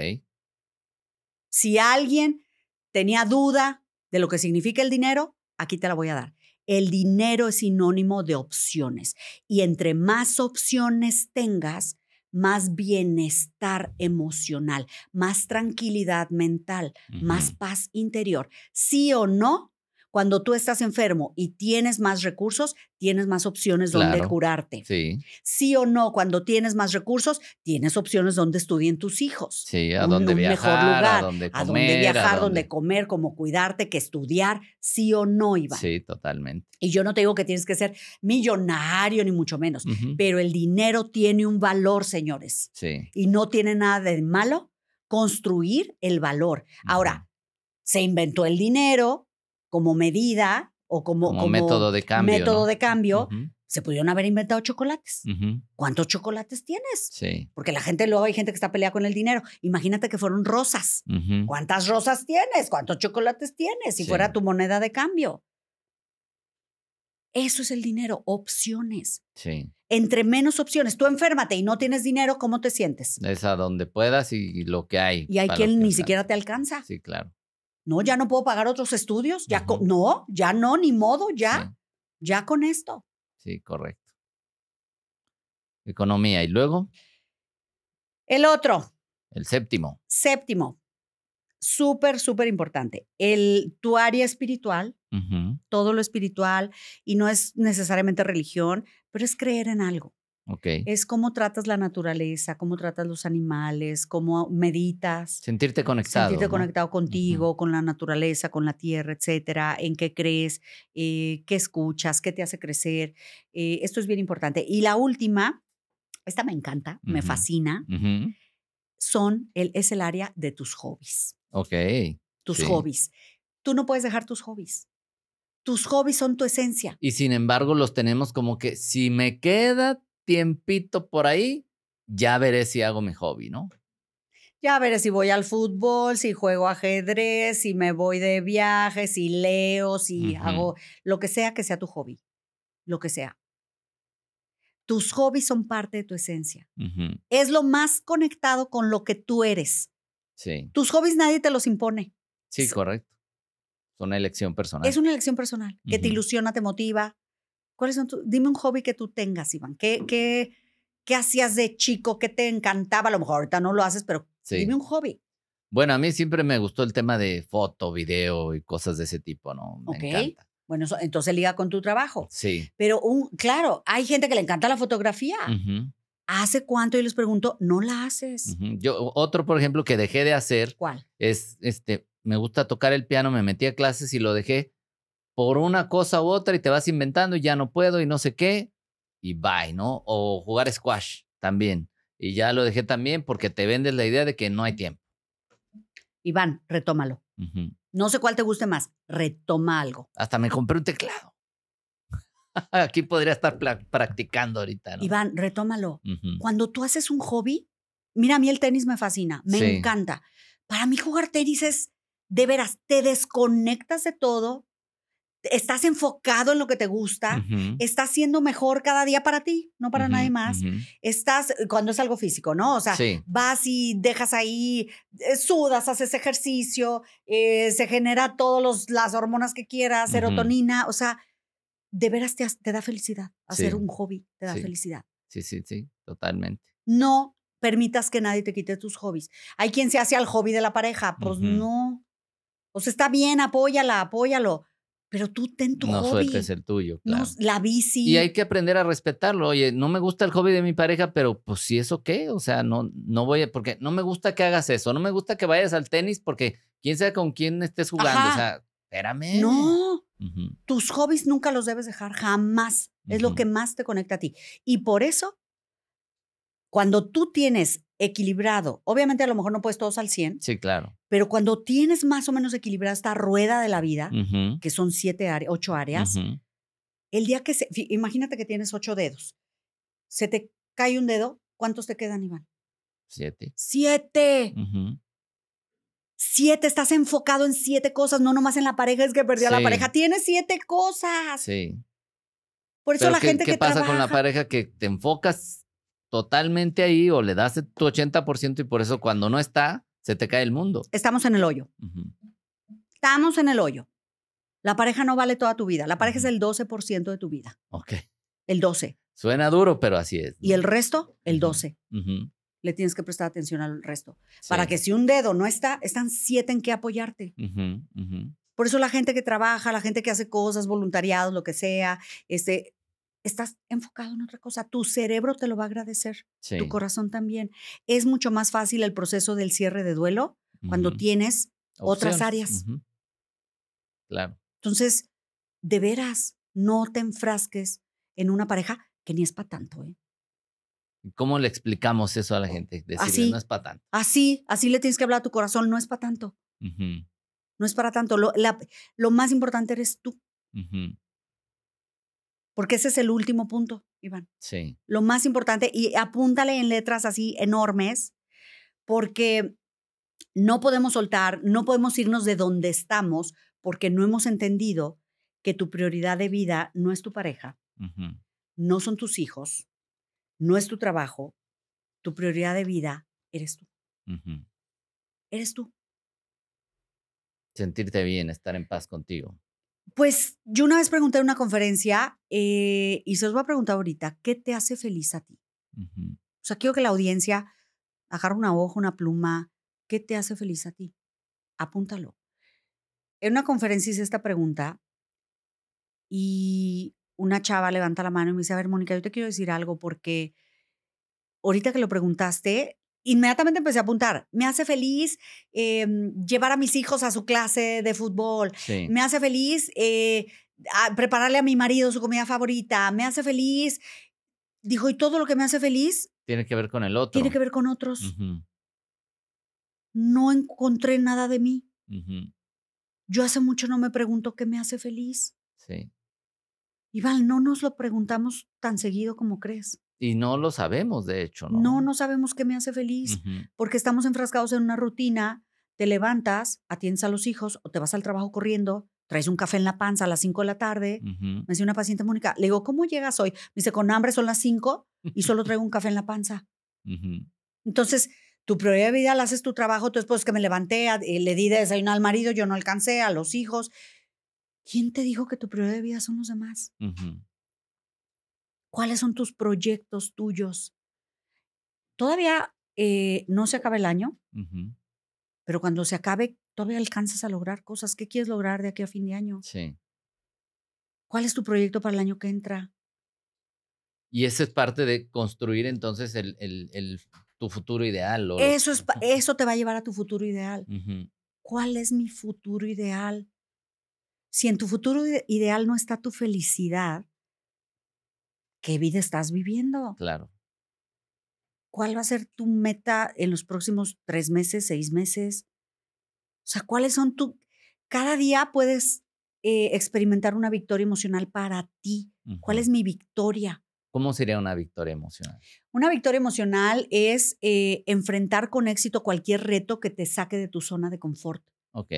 Si alguien tenía duda de lo que significa el dinero, aquí te la voy a dar. El dinero es sinónimo de opciones y entre más opciones tengas, más bienestar emocional, más tranquilidad mental, más paz interior. Sí o no, cuando tú estás enfermo y tienes más recursos, tienes más opciones donde curarte. Sí. Sí o no, cuando tienes más recursos, tienes opciones donde estudien tus hijos. Sí, a dónde viajar, mejor lugar, a dónde comer. A dónde viajar, dónde... comer, cómo cuidarte, que estudiar, sí o no, Iván. Sí, totalmente. Y yo no te digo que tienes que ser millonario, ni mucho menos, pero el dinero tiene un valor, señores. Sí. Y no tiene nada de malo construir el valor. Ahora, se inventó el dinero, como medida o como, método de cambio. Método de cambio, se pudieron haber inventado chocolates. ¿Cuántos chocolates tienes? Sí. Porque la gente, luego hay gente que está peleada con el dinero. Imagínate que fueron rosas. ¿Cuántas rosas tienes? ¿Cuántos chocolates tienes? Si fuera tu moneda de cambio. Eso es el dinero, opciones. Sí. Entre menos opciones, tú enférmate y no tienes dinero, ¿cómo te sientes? Es a donde puedas y lo que hay. Y hay quien ni siquiera te alcanza. Sí, claro. No, ya no puedo pagar otros estudios, ya no, ya no, ni modo, ya, ya con esto. Sí, correcto. Economía, ¿y luego? El otro. El séptimo. Séptimo. Súper, súper importante. El, tu área espiritual, todo lo espiritual, y no es necesariamente religión, pero es creer en algo. Es cómo tratas la naturaleza, cómo tratas los animales, cómo meditas. Sentirte conectado. Sentirte conectado contigo, con la naturaleza, con la tierra, etcétera. En qué crees, eh, qué escuchas, qué te hace crecer. Eh, esto es bien importante. Y la última, esta me encanta, me fascina, son el, es el área de tus hobbies. Ok. Tus hobbies. Tú no puedes dejar tus hobbies. Tus hobbies son tu esencia. Y sin embargo los tenemos como que si me queda tiempito por ahí, ya veré si hago mi hobby, ¿no? Ya veré si voy al fútbol, si juego ajedrez, si me voy de viaje, si leo, si hago lo que sea que sea tu hobby, lo que sea. Tus hobbies son parte de tu esencia. Es lo más conectado con lo que tú eres. Sí. Tus hobbies nadie te los impone. Sí, correcto. Es una elección personal. Es una elección personal que te ilusiona, te motiva. ¿Cuáles son tus? Dime un hobby que tú tengas, Iván. ¿Qué, qué, qué hacías de chico? ¿Qué te encantaba? A lo mejor ahorita no lo haces, pero Sí. dime un hobby. Bueno, a mí siempre me gustó el tema de foto, video y cosas de ese tipo, ¿no? Me Ok. encanta. Bueno, eso- entonces liga con tu trabajo. Sí. Pero, un, claro, hay gente que le encanta la fotografía. ¿Hace cuánto? Y les pregunto, no la haces. Yo, otro, por ejemplo, que dejé de hacer ¿Cuál? es, este, me gusta tocar el piano, me metí a clases y lo dejé por una cosa u otra y te vas inventando y ya no puedo y no sé qué y bye, ¿no? O jugar squash también. Y ya lo dejé también porque te vendes la idea de que no hay tiempo. Iván, retómalo. No sé cuál te guste más. Retoma algo. Hasta me compré un teclado. Aquí podría estar practicando ahorita, ¿no? Iván, retómalo. Cuando tú haces un hobby, mira, a mí el tenis me fascina, me Sí. encanta. Para mí jugar tenis es, de veras, te desconectas de todo, estás enfocado en lo que te gusta, estás siendo mejor cada día para ti, no para nadie más. Estás, cuando es algo físico, ¿no? O sea, Sí. vas y dejas ahí, eh, sudas, haces ejercicio, eh, se genera todas las hormonas que quieras, serotonina, o sea, de veras te, da felicidad. Hacer Sí. un hobby te da Sí. felicidad. Sí, sí, sí, totalmente. No permitas que nadie te quite tus hobbies. Hay quien se hace al hobby de la pareja, pues no. O sea, está bien, apóyala, apóyalo, pero tú ten tu no hobby. sueltes el tuyo, No, claro. la bici. Y hay que aprender a respetarlo. Oye, no me gusta el hobby de mi pareja, pero pues si eso qué, o sea, no, no voy a, porque no me gusta que hagas eso, no me gusta que vayas al tenis porque quién sabe con quién estés jugando, Ajá. o sea, espérame. No, tus hobbies nunca los debes dejar, jamás. Es lo que más te conecta a ti. Y por eso, cuando tú tienes equilibrado, obviamente a lo mejor no puedes todos al 100, Sí, claro. pero cuando tienes más o menos equilibrada esta rueda de la vida, que son siete áreas, ocho áreas, el día que se, imagínate que tienes ocho dedos, se te cae un dedo, ¿cuántos te quedan, Iván? Siete. Siete. Siete, estás enfocado en siete cosas, no nomás en la pareja, es que perdió a la pareja, tienes siete cosas. Sí. Por eso Pero la ¿qué, gente qué que pasa trabaja, con la pareja que te enfocas totalmente ahí o le das tu 80% y por eso cuando no está, se te cae el mundo? estamos en el hoyo. Estamos en el hoyo. La pareja no vale toda tu vida. La pareja es el 12% de tu vida. Ok. El 12. Suena duro, pero así es. Y el resto, el Ujú. 12. Ujú. Le tienes que prestar atención al resto. Para que si un dedo no está, están siete en qué apoyarte. Por eso la gente que trabaja, la gente que hace cosas, voluntariados, lo que sea, este, estás enfocado en otra cosa. Tu cerebro te lo va a agradecer, Sí. tu corazón también. Es mucho más fácil el proceso del cierre de duelo cuando tienes otras áreas. Claro. Entonces, de veras, no te enfrasques en una pareja que ni es para tanto. ¿eh? ¿Cómo le explicamos eso a la gente? Decirle, Así. no es para tanto. Así, así le tienes que hablar a tu corazón, no es para tanto, no es para tanto. Lo, la- lo más importante eres tú. Porque ese es el último punto, Iván. Sí. Lo más importante, y apúntale en letras así enormes, porque no podemos soltar, no podemos irnos de donde estamos, porque no hemos entendido que tu prioridad de vida no es tu pareja, no son tus hijos, no es tu trabajo, tu prioridad de vida eres tú, eres tú. Sentirte bien, estar en paz contigo. Pues yo una vez pregunté en una conferencia eh, y se os voy a preguntar ahorita, ¿qué te hace feliz a ti? Ujú. O sea, quiero que la audiencia agarre una hoja, una pluma, ¿qué te hace feliz a ti? Apúntalo. En una conferencia hice esta pregunta y una chava levanta la mano y me dice, a ver, Mónica, yo te quiero decir algo porque ahorita que lo preguntaste, inmediatamente empecé a apuntar. Me hace feliz eh, llevar a mis hijos a su clase de fútbol. Sí. Me hace feliz eh, a- prepararle a mi marido su comida favorita. Me hace feliz. Dijo, y todo lo que me hace feliz Tiene que ver con el otro. tiene que ver con otros. No encontré nada de mí. Yo hace mucho no me pregunto qué me hace feliz. Sí. Iván, no nos lo preguntamos tan seguido como crees. Y no lo sabemos, de hecho, ¿no? No, no sabemos qué me hace feliz porque estamos enfrascados en una rutina. Te levantas, atiendes a los hijos o te vas al trabajo corriendo, traes un café en la panza a las 5 de la tarde. Me decía una paciente, Mónica, le digo, ¿cómo llegas hoy? Me dice, con hambre son las 5 y solo traigo un café en la panza. Entonces, Tu prioridad de vida la haces tu trabajo, tu esposo que me levanté, eh, le di de desayunar al marido, yo no alcancé, a los hijos. ¿Quién te dijo que tu prioridad de vida son los demás? ¿Cuáles son tus proyectos tuyos? Todavía eh, no se acaba el año, pero cuando se acabe, todavía alcanzas a lograr cosas. ¿Qué quieres lograr de aquí a fin de año? Sí. ¿Cuál es tu proyecto para el año que entra? Y eso es parte de construir entonces el, el, tu futuro ideal. eso, es, eso te va a llevar a tu futuro ideal. ¿Cuál es mi futuro ideal? Si en tu futuro ideal no está tu felicidad, ¿qué vida estás viviendo? Claro. ¿Cuál va a ser tu meta en los próximos tres meses, seis meses? O sea, ¿cuáles son tu... Cada día puedes eh, experimentar una victoria emocional para ti. ¿Cuál es mi victoria? ¿Cómo sería una victoria emocional? Una victoria emocional es eh, enfrentar con éxito cualquier reto que te saque de tu zona de confort. Ok.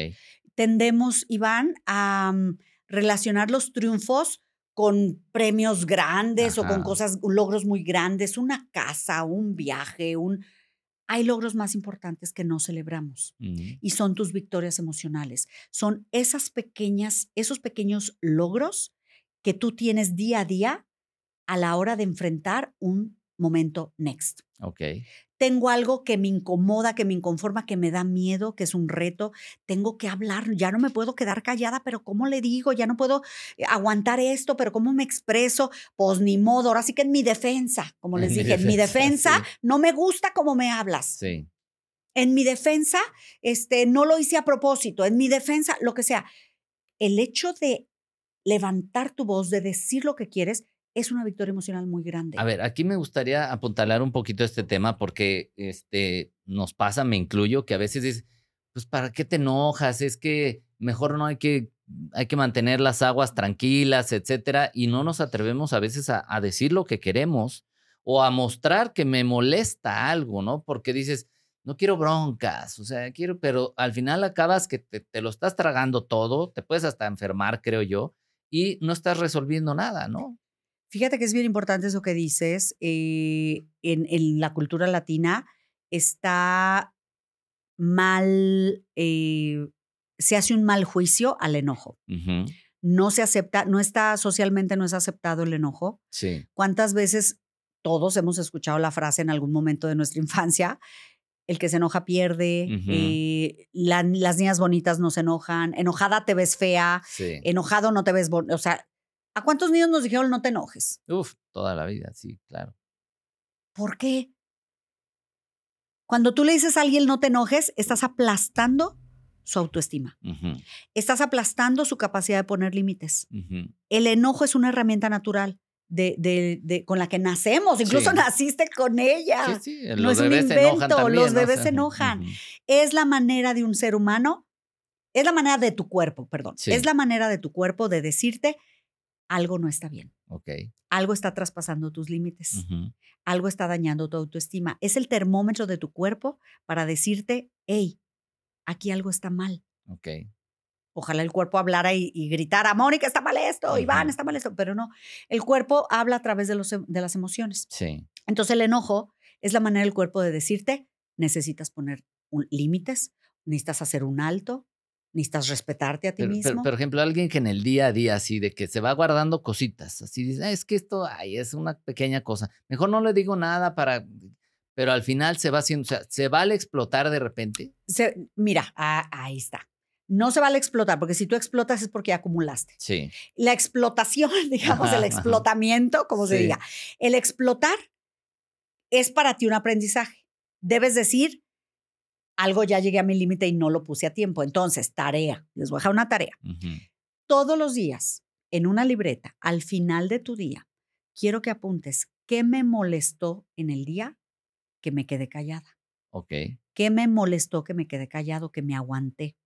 Tendemos, Iván, a mm, relacionar los triunfos con premios grandes o con cosas, logros muy grandes, una casa, un viaje, un... Hay logros más importantes que no celebramos y son tus victorias emocionales. Son esas pequeñas, esos pequeños logros que tú tienes día a día a la hora de enfrentar un momento next. Ok. Tengo algo que me incomoda, que me inconforma, que me da miedo, que es un reto. Tengo que hablar, ya no me puedo quedar callada, pero ¿cómo le digo? Ya no puedo eh, aguantar esto, pero ¿cómo me expreso? Pues ni modo, ahora sí que en mi defensa, como les dije, en mi defensa no me gusta cómo me hablas. Sí. En mi defensa, este, no lo hice a propósito, en mi defensa, lo que sea. El hecho de levantar tu voz, de decir lo que quieres, es una victoria emocional muy grande. A ver, aquí me gustaría apuntalar un poquito este tema porque este, nos pasa, me incluyo, que a veces es, pues, ¿para qué te enojas? Es que mejor no hay que, hay que mantener las aguas tranquilas, etcétera, y no nos atrevemos a veces a, decir lo que queremos o a mostrar que me molesta algo, ¿no? Porque dices, no quiero broncas, o sea, quiero, pero al final acabas que te, te lo estás tragando todo, te puedes hasta enfermar, creo yo, y no estás resolviendo nada, ¿no? Fíjate que es bien importante eso que dices. Eh, en, la cultura latina está mal, eh, se hace un mal juicio al enojo. No se acepta, no está socialmente, no es aceptado el enojo. Sí. ¿Cuántas veces todos hemos escuchado la frase en algún momento de nuestra infancia? El que se enoja pierde, eh, las niñas bonitas no se enojan, enojada te ves fea, enojado no te ves, o sea, ¿A cuántos niños nos dijeron no te enojes? Uf, toda la vida, sí, claro. ¿Por qué? Cuando tú le dices a alguien no te enojes, estás aplastando su autoestima. Estás aplastando su capacidad de poner límites. El enojo es una herramienta natural de, de, con la que nacemos. Incluso naciste con ella. Sí, sí. no es un invento. los bebés se enojan. Es la manera de un ser humano, es la manera de tu cuerpo, perdón. Es la manera de tu cuerpo de decirte algo no está bien. Ok. Algo está traspasando tus límites. Algo está dañando tu autoestima. Es el termómetro de tu cuerpo para decirte, hey, aquí algo está mal. Ok. Ojalá el cuerpo hablara y, gritara, Mónica, está mal esto, Iván, está mal esto, pero no. El cuerpo habla a través de, los, de las emociones. Sí. Entonces el enojo es la manera del cuerpo de decirte, necesitas poner límites, necesitas hacer un alto, Necesitas respetarte a ti mismo. por ejemplo, alguien que en el día a día, así de que se va guardando cositas, así dice, es que esto ay, es una pequeña cosa. Mejor no le digo nada para. Pero al final se va haciendo, o sea, se vale explotar de repente. mira, ahí está. No se vale explotar, porque si tú explotas es porque acumulaste. Sí. La explotación, digamos, el explotamiento, como se diga. El explotar es para ti un aprendizaje. Debes decir, algo ya llegué a mi límite y no lo puse a tiempo. Entonces, tarea, les voy a dejar una tarea. Todos los días, en una libreta, al final de tu día, quiero que apuntes qué me molestó en el día que me quedé callada. Ok. ¿Qué me molestó que me quedé callado, que me aguanté?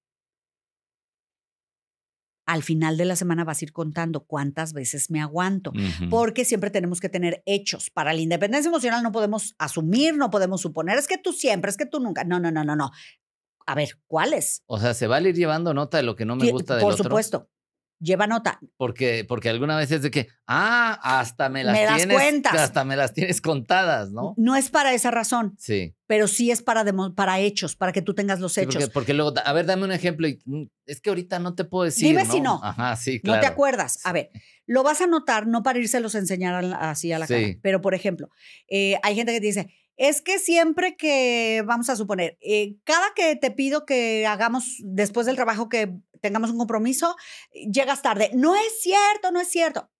Al final de la semana vas a ir contando cuántas veces me aguanto, porque siempre tenemos que tener hechos. Para la independencia emocional no podemos asumir, no podemos suponer, es que tú siempre, es que tú nunca. No, no, no, no, no. A ver, ¿cuáles? O sea, ¿se va a ir llevando nota de lo que no me gusta del Por otro? supuesto. Lleva nota. Porque, porque alguna vez es de que, ah, hasta me las Me las tienes. cuentas. Hasta me las tienes contadas, ¿no? No es para esa razón, Sí. pero sí es para, para hechos, para que tú tengas los Sí, hechos. porque, porque luego, a ver, dame un ejemplo. y, mm, es que ahorita no te puedo decir. Dime si no. Ajá, sí, No claro. te acuerdas. A ver, lo vas a notar, no para a enseñar a la- así a la cara. Sí. Pero, por ejemplo, eh, hay gente que te dice, es que siempre que, vamos a suponer, eh, cada que te pido que hagamos después del trabajo que tengamos un compromiso, llegas tarde. No es cierto, no es cierto.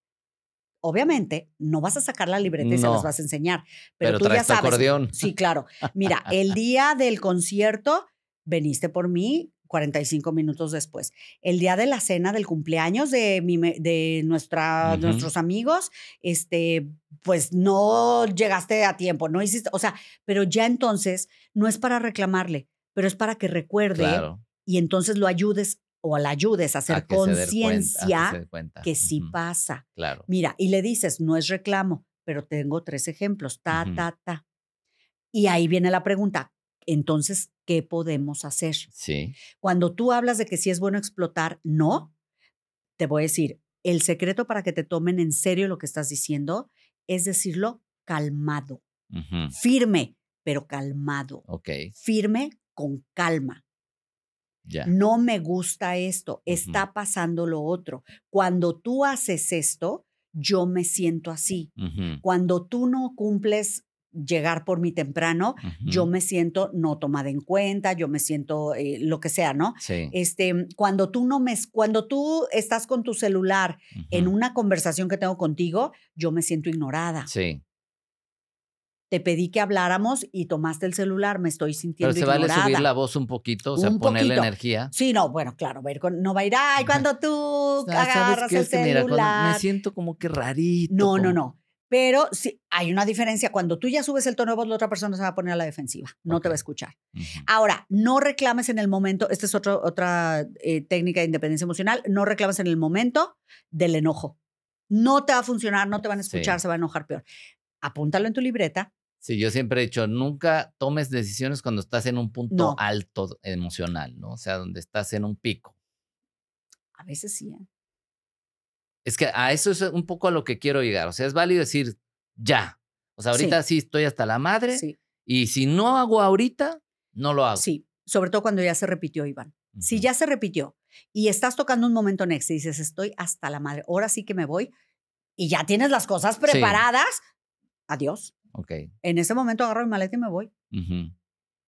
Obviamente, no vas a sacar la libreta y se No. las vas a enseñar. Pero, Pero tú ya traes sabes. acordeón. Sí, claro. Mira, el día del concierto veniste por mí 45 minutos después. El día de la cena del cumpleaños de, mi, de nuestra, nuestros amigos, este, pues no llegaste a tiempo, no hiciste, o sea, pero ya entonces no es para reclamarle, pero es para que recuerde Claro. y entonces lo ayudes o la ayudes a a hacer que cuenta, a que conciencia dé cuenta. que sí pasa. Claro. Mira, y le dices, no es reclamo, pero tengo tres ejemplos, ta, ta, ta. Y ahí viene la pregunta, entonces, ¿qué podemos hacer? Sí. Cuando tú hablas de que sí es bueno explotar, no, te voy a decir, el secreto para que te tomen en serio lo que estás diciendo es decirlo calmado, firme, pero calmado, Ok, firme con calma. ya. No me gusta esto, está pasando lo otro. Cuando tú haces esto, yo me siento así. Cuando tú no cumples llegar por mí temprano, yo me siento no tomada en cuenta, yo me siento eh, lo que sea, ¿no? Sí. Este, cuando tú no me, cuando tú estás con tu celular en una conversación que tengo contigo, yo me siento ignorada. Sí. Te pedí que habláramos y tomaste el celular, me estoy sintiendo Pero se vale subir la voz un poquito, o sea, Un ponerle poquito. energía. Sí, no, bueno, claro, va a ir con- no va a ir, ay, cuando tú Ah, ¿sabes agarras el mira, celular. me siento como que rarito. No, no, no. Pero sí, hay una diferencia. Cuando tú ya subes el tono de voz, la otra persona se va a poner a la defensiva. No te va a escuchar. Ahora, no reclames en el momento. Esta es otro- otra eh, técnica de independencia emocional. No reclames en el momento del enojo. No te va a funcionar, no te van a escuchar, Sí. se va a enojar peor. Apúntalo en tu libreta. Sí, yo siempre he dicho, nunca tomes decisiones cuando estás en un punto No. alto emocional, ¿no? O sea, donde estás en un pico. A veces sí. ¿eh? Es que a eso es un poco a lo que quiero llegar. O sea, es válido decir ya. O sea, ahorita sí, estoy hasta la madre Sí, y si no hago ahorita, no lo hago. sí. Sobre todo cuando ya se repitió, Iván. Si ya se repitió y estás tocando un momento next y dices, estoy hasta la madre, ahora sí que me voy y ya tienes las cosas preparadas, adiós. Ok. En ese momento agarro mi maleta y me voy. ujú.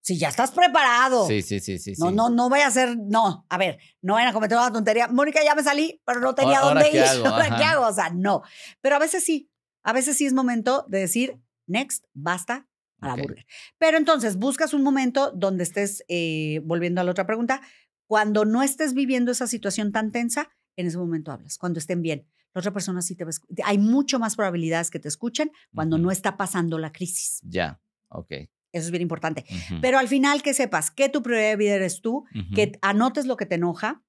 Si ya estás preparado. Sí, sí, sí, sí. No, sí. no, no voy a hacer, no, a ver, no vayan a cometer una tontería. Mónica, ya me salí, pero no tenía Ahora- dónde ¿ahora qué ir. hago? ¿Ahora qué hago? O sea, no. Pero a veces sí, a veces sí es momento de decir, next, basta a la burger. Pero entonces buscas un momento donde estés, eh, volviendo a la otra pregunta, cuando no estés viviendo esa situación tan tensa, en ese momento hablas, cuando estén bien. La otra persona sí te va Hay mucho más probabilidades que te escuchen cuando no está pasando la crisis. Ya. Ok. Eso es bien importante. Pero al final que sepas que tu prioridad de vida eres tú, que anotes lo que te enoja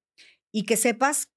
y que sepas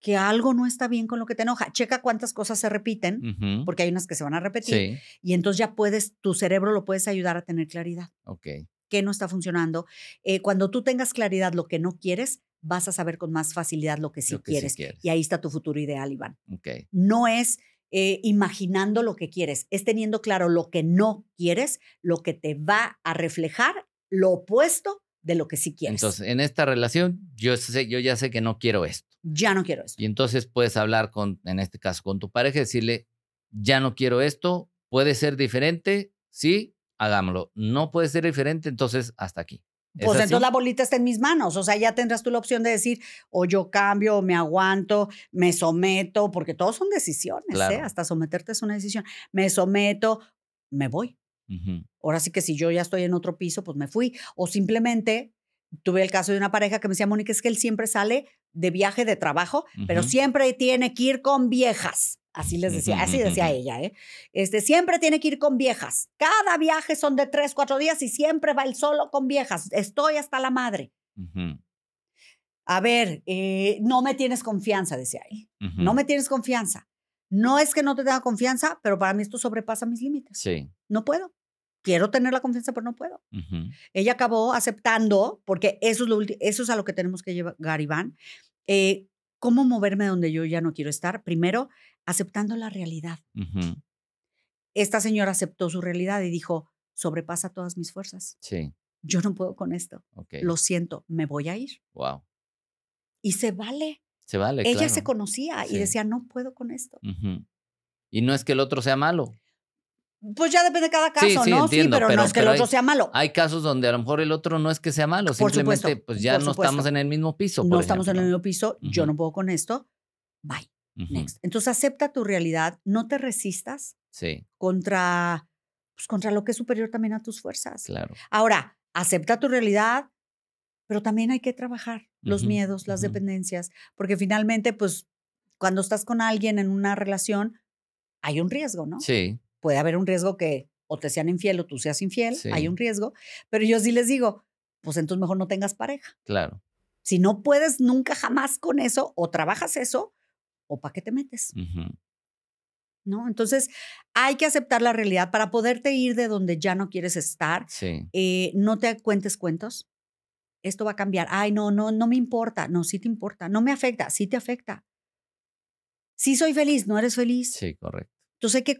que algo no está bien con lo que te enoja. Checa cuántas cosas se repiten, porque hay unas que se van a repetir, Sí. y entonces ya puedes, tu cerebro lo puedes ayudar a tener claridad. Ok. ¿Qué no está funcionando? Eh, cuando tú tengas claridad lo que no quieres, vas a saber con más facilidad lo que sí, Lo que sí quieres. quieres. Y ahí está tu futuro ideal, Iván. Ok. No es eh, imaginando lo que quieres, es teniendo claro lo que no quieres, lo que te va a reflejar lo opuesto de lo que sí quieres. Entonces, en esta relación, yo, sé, yo ya sé que no quiero esto. ya no quiero esto. Y entonces puedes hablar con, en este caso, con tu pareja y decirle, ya no quiero esto, puede ser diferente, sí, hagámoslo. No puede ser diferente, entonces hasta aquí. ¿Es Pues entonces la bolita está en mis manos. O sea, ya tendrás tú la opción de decir, o yo cambio, o me aguanto, me someto, porque todos son decisiones, ¿eh? Hasta someterte es una decisión. Me someto, me voy. Ahora sí que si yo ya estoy en otro piso, pues me fui. O simplemente tuve el caso de una pareja que me decía, Mónica, es que él siempre sale de viaje de trabajo, pero siempre tiene que ir con viejas. Así les decía, así decía ella, ¿eh? Este, siempre tiene que ir con viejas. Cada viaje son de tres, cuatro días y siempre va él solo con viejas. Estoy hasta la madre. A ver, eh, no me tienes confianza, decía él. No me tienes confianza. No es que no te tenga confianza, pero para mí esto sobrepasa mis límites. Sí. No puedo. Quiero tener la confianza, pero no puedo. Ella acabó aceptando, porque eso es, lo eso es a lo que tenemos que llegar, Iván, eh, ¿Cómo moverme donde yo ya no quiero estar? Primero, aceptando la realidad. Esta señora aceptó su realidad y dijo, sobrepasa todas mis fuerzas. Sí. Yo no puedo con esto. Lo siento, me voy a ir. Wow. Y se vale. Se vale. Ella se conocía y decía, no puedo con esto. Y no es que el otro sea malo. Pues ya depende de cada caso, ¿no? sí, pero, no es que el otro sea malo. Hay casos donde a lo mejor el otro no es que sea malo, simplemente pues ya no estamos en el mismo piso. no estamos en el mismo piso, yo no puedo con esto, bye. Next. Entonces acepta tu realidad, no te resistas sí. contra, pues, contra lo que es superior también a tus fuerzas. Claro. Ahora, acepta tu realidad, pero también hay que trabajar los miedos, las dependencias, porque finalmente, pues, cuando estás con alguien en una relación, hay un riesgo, ¿no? Sí puede haber un riesgo que o te sean infiel o tú seas infiel, hay un riesgo, pero yo sí les digo, pues entonces mejor no tengas pareja. Claro. Si no puedes nunca jamás con eso, o trabajas eso, o para qué te metes. ¿No? Entonces, hay que aceptar la realidad para poderte ir de donde ya no quieres estar. Sí. Eh, no te cuentes cuentos. Esto va a cambiar. Ay, no, no, no me importa. No, sí te importa. No me afecta. Sí te afecta. Sí soy feliz. No eres feliz. Sí, correcto. Entonces hay que,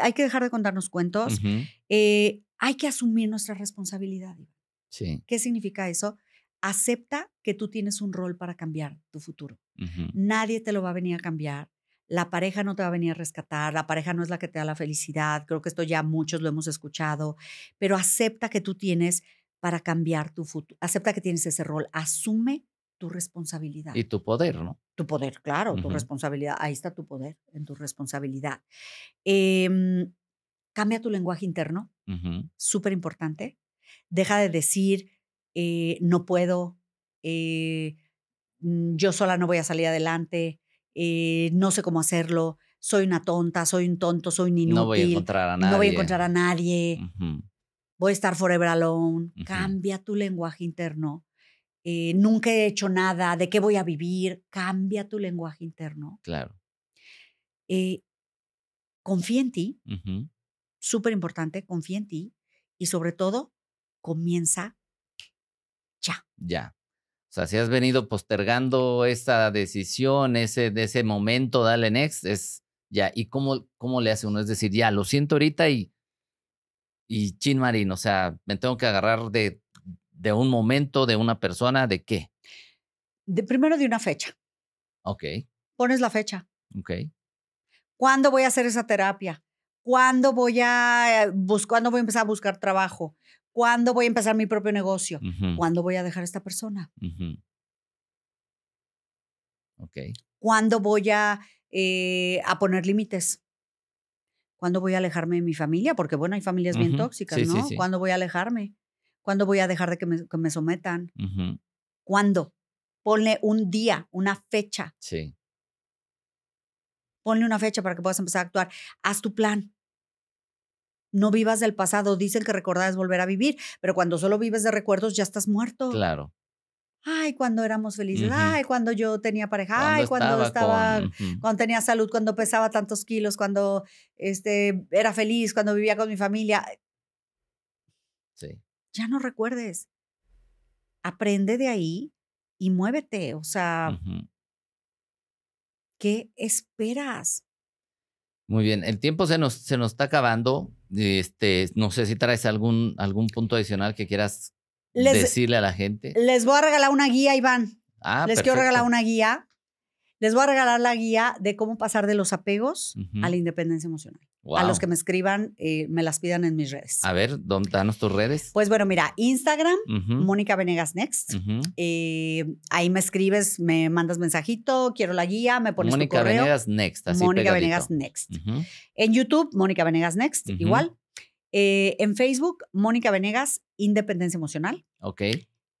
hay que dejar de contarnos cuentos, eh, hay que asumir nuestra responsabilidad. Sí. ¿Qué significa eso? Acepta que tú tienes un rol para cambiar tu futuro. Nadie te lo va a venir a cambiar. La pareja no te va a venir a rescatar, la pareja no es la que te da la felicidad. Creo que esto ya muchos lo hemos escuchado, pero acepta que tú tienes para cambiar tu futuro. Acepta que tienes ese rol. Asume tu responsabilidad. Y tu poder, ¿no? Tu poder, claro, tu responsabilidad. Ahí está tu poder, en tu responsabilidad. Em, cambia tu lenguaje interno, súper importante. Deja de decir, eh, no puedo, eh, mm, yo sola no voy a salir adelante, eh, no sé cómo hacerlo, soy una tonta, soy un tonto, soy un inútil. No voy a encontrar a nadie. No voy a encontrar a nadie. Voy a estar forever alone. Cambia tu lenguaje interno eh, nunca he hecho nada, de qué voy a vivir, cambia tu lenguaje interno. Claro. Eh, confía en ti, súper importante, confía en ti y sobre todo, comienza ya. Ya. O sea, si has venido postergando esa decisión, ese, de ese momento, dale next, es ya. ¿Y cómo, cómo le hace uno? Es decir, ya, lo siento ahorita y, y chin marín, o sea, me tengo que agarrar de de un momento, de una persona, ¿de qué? De, primero de una fecha. Ok. Pones la fecha. Ok. ¿Cuándo voy a hacer esa terapia? ¿Cuándo voy a, bus ¿cuándo voy a empezar a buscar trabajo? ¿Cuándo voy a empezar mi propio negocio? ¿Cuándo voy a dejar a esta persona? Ok. ¿Cuándo voy a, eh, a poner límites? ¿Cuándo voy a alejarme de mi familia? Porque, bueno, hay familias bien tóxicas, ¿no? ¿Cuándo voy a alejarme? ¿Cuándo voy a dejar de que me, sometan? ¿Cuándo? Ponle un día, una fecha. Sí. Ponle una fecha para que puedas empezar a actuar. Haz tu plan. No vivas del pasado. Dicen que recordar es volver a vivir, pero cuando solo vives de recuerdos ya estás muerto. Claro. Ay, cuando éramos felices. Ay, cuando yo tenía pareja. Ay, cuando estaba, cuando tenía salud, cuando pesaba tantos kilos, cuando este, era feliz, cuando vivía con mi familia. Sí ya no recuerdes. Aprende de ahí y muévete. O sea, ¿qué esperas? Muy bien, el tiempo se nos, se nos está acabando. Este, no sé si traes algún, algún punto adicional que quieras decirle a la gente. Les voy a regalar una guía, Iván. Ah, les quiero regalar una guía. Les voy a regalar la guía de cómo pasar de los apegos a la independencia emocional. A los que me escriban, eh, me las pidan en mis redes. A ver, ¿dónde danos tus redes? Pues bueno, mira, Instagram, Mónica Venegas Next. Eh, ahí me escribes, me mandas mensajito, quiero la guía, me pones Mónica tu correo. Venegas Next, así Mónica Venegas Next. En YouTube, Mónica Venegas Next, igual. Eh, en Facebook, Mónica Venegas, Independencia Emocional. Ok.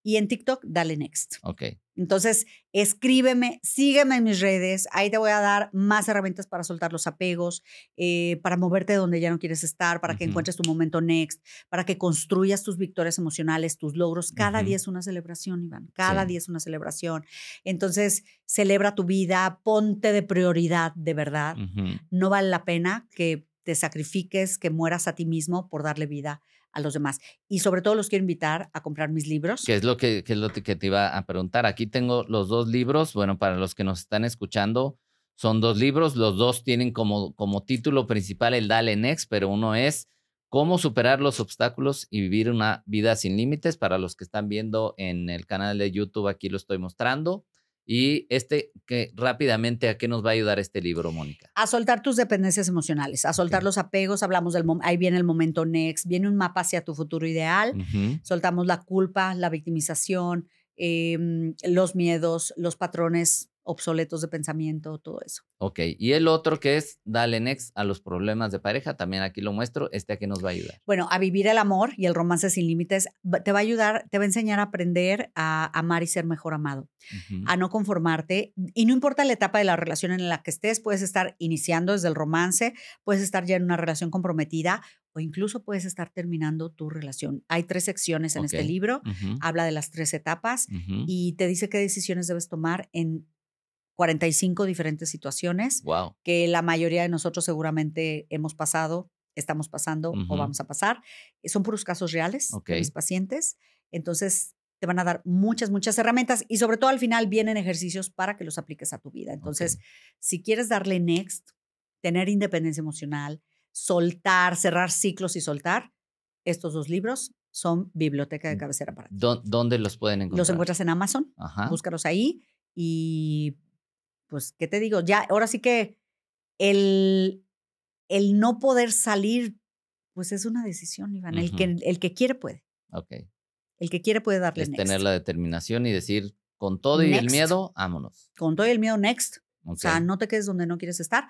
Y en TikTok, dale Next. Ok. Entonces, escríbeme, sígueme en mis redes. Ahí te voy a dar más herramientas para soltar los apegos, eh, para moverte donde ya no quieres estar, para que encuentres tu momento next, para que construyas tus victorias emocionales, tus logros. Cada día es una celebración, Iván. Cada día es una celebración. Entonces, celebra tu vida, ponte de prioridad, de verdad. No vale la pena que te sacrifiques, que mueras a ti mismo por darle vida a los demás. Y sobre todo los quiero invitar a comprar mis libros. ¿Qué es lo que, es lo que te iba a preguntar? Aquí tengo los dos libros. Bueno, para los que nos están escuchando, son dos libros. Los dos tienen como, como título principal el Dale Next, pero uno es Cómo superar los obstáculos y vivir una vida sin límites. Para los que están viendo en el canal de YouTube, aquí lo estoy mostrando. Y este, que rápidamente, ¿a qué nos va a ayudar este libro, Mónica? A soltar tus dependencias emocionales, a soltar los apegos, hablamos del, ahí viene el momento next, viene un mapa hacia tu futuro ideal, soltamos la culpa, la victimización, em, los miedos, los patrones obsoletos de pensamiento, todo eso. Ok, y el otro que es Dale Next a los problemas de pareja, también aquí lo muestro, este aquí nos va a ayudar. Bueno, a vivir el amor y el romance sin límites, te va a ayudar, te va a enseñar a aprender a amar y ser mejor amado, a no conformarte, y no importa la etapa de la relación en la que estés, puedes estar iniciando desde el romance, puedes estar ya en una relación comprometida o incluso puedes estar terminando tu relación. Hay tres secciones en este libro, habla de las tres etapas y te dice qué decisiones debes tomar en 45 diferentes situaciones que la mayoría de nosotros seguramente hemos pasado, estamos pasando o vamos a pasar. Eh, son puros casos reales de mis pacientes. Entonces, te van a dar muchas, muchas herramientas y sobre todo al final vienen ejercicios para que los apliques a tu vida. Entonces, si quieres darle next, tener independencia emocional, soltar, cerrar ciclos y soltar, estos dos libros son biblioteca de mm, cabecera para ti. ¿Dónde los pueden encontrar? Los encuentras en Amazon, búscalos ahí y pues, ¿qué te digo? Ya, ahora sí que el, el no poder salir, pues es una decisión, Iván. el, que, el que quiere puede. Ok. El que quiere puede darle es tener la determinación y decir, con todo y el miedo, vámonos. Con todo y el miedo, next. O sea, no te quedes donde no quieres estar,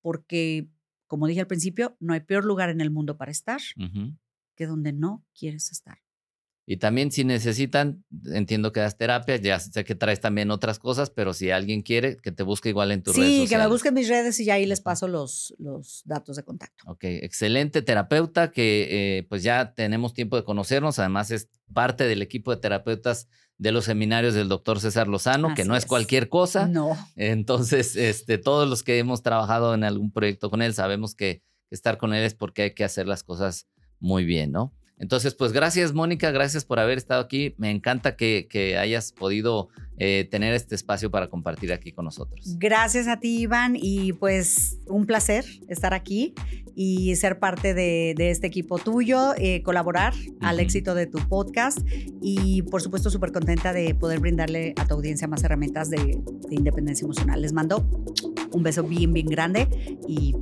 porque, como dije al principio, no hay peor lugar en el mundo para estar que donde no quieres estar. Y también si necesitan, entiendo que das terapia, ya sé que traes también otras cosas, pero si alguien quiere, que te busque igual en tus redes sociales. Sí, que me busquen mis redes y ya ahí les paso los, los datos de contacto. Ok, excelente terapeuta que eh, pues ya tenemos tiempo de conocernos, además es parte del equipo de terapeutas de los seminarios del doctor César Lozano, que no es, cualquier cosa. No. Entonces, este, todos los que hemos trabajado en algún proyecto con él sabemos que estar con él es porque hay que hacer las cosas muy bien, ¿no? Entonces, pues gracias Mónica, gracias por haber estado aquí. Me encanta que, hayas podido eh, tener este espacio para compartir aquí con nosotros. Gracias a ti Iván y pues un placer estar aquí y ser parte de, este equipo tuyo, eh, colaborar al éxito de tu podcast y por supuesto súper contenta de poder brindarle a tu audiencia más herramientas de, de independencia emocional. Les mando un beso bien, bien grande y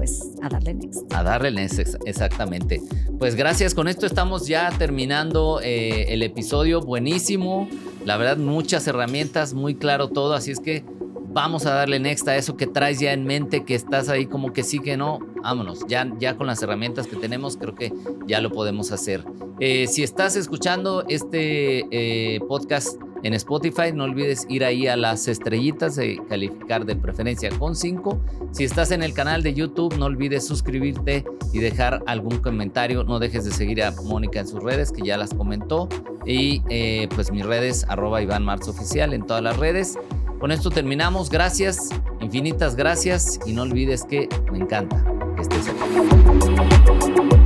pues a darle next. A darle next, exactamente. Pues gracias, con esto estamos ya terminando eh, el episodio, buenísimo. La verdad, muchas herramientas, muy claro todo, así es que vamos a darle next a eso que traes ya en mente, que estás ahí como que sí, que no. Vámonos, ya, ya con las herramientas que tenemos, creo que ya lo podemos hacer. Eh, si estás escuchando este eh, podcast en Spotify, no olvides ir ahí a las estrellitas y calificar de preferencia con 5. Si estás en el canal de YouTube, no olvides suscribirte y dejar algún comentario. No dejes de seguir a Mónica en sus redes, que ya las comentó. Y eh, pues mis redes, arroba Iván Oficial en todas las redes. Con esto terminamos. Gracias, infinitas gracias. Y no olvides que me encanta que estés aquí.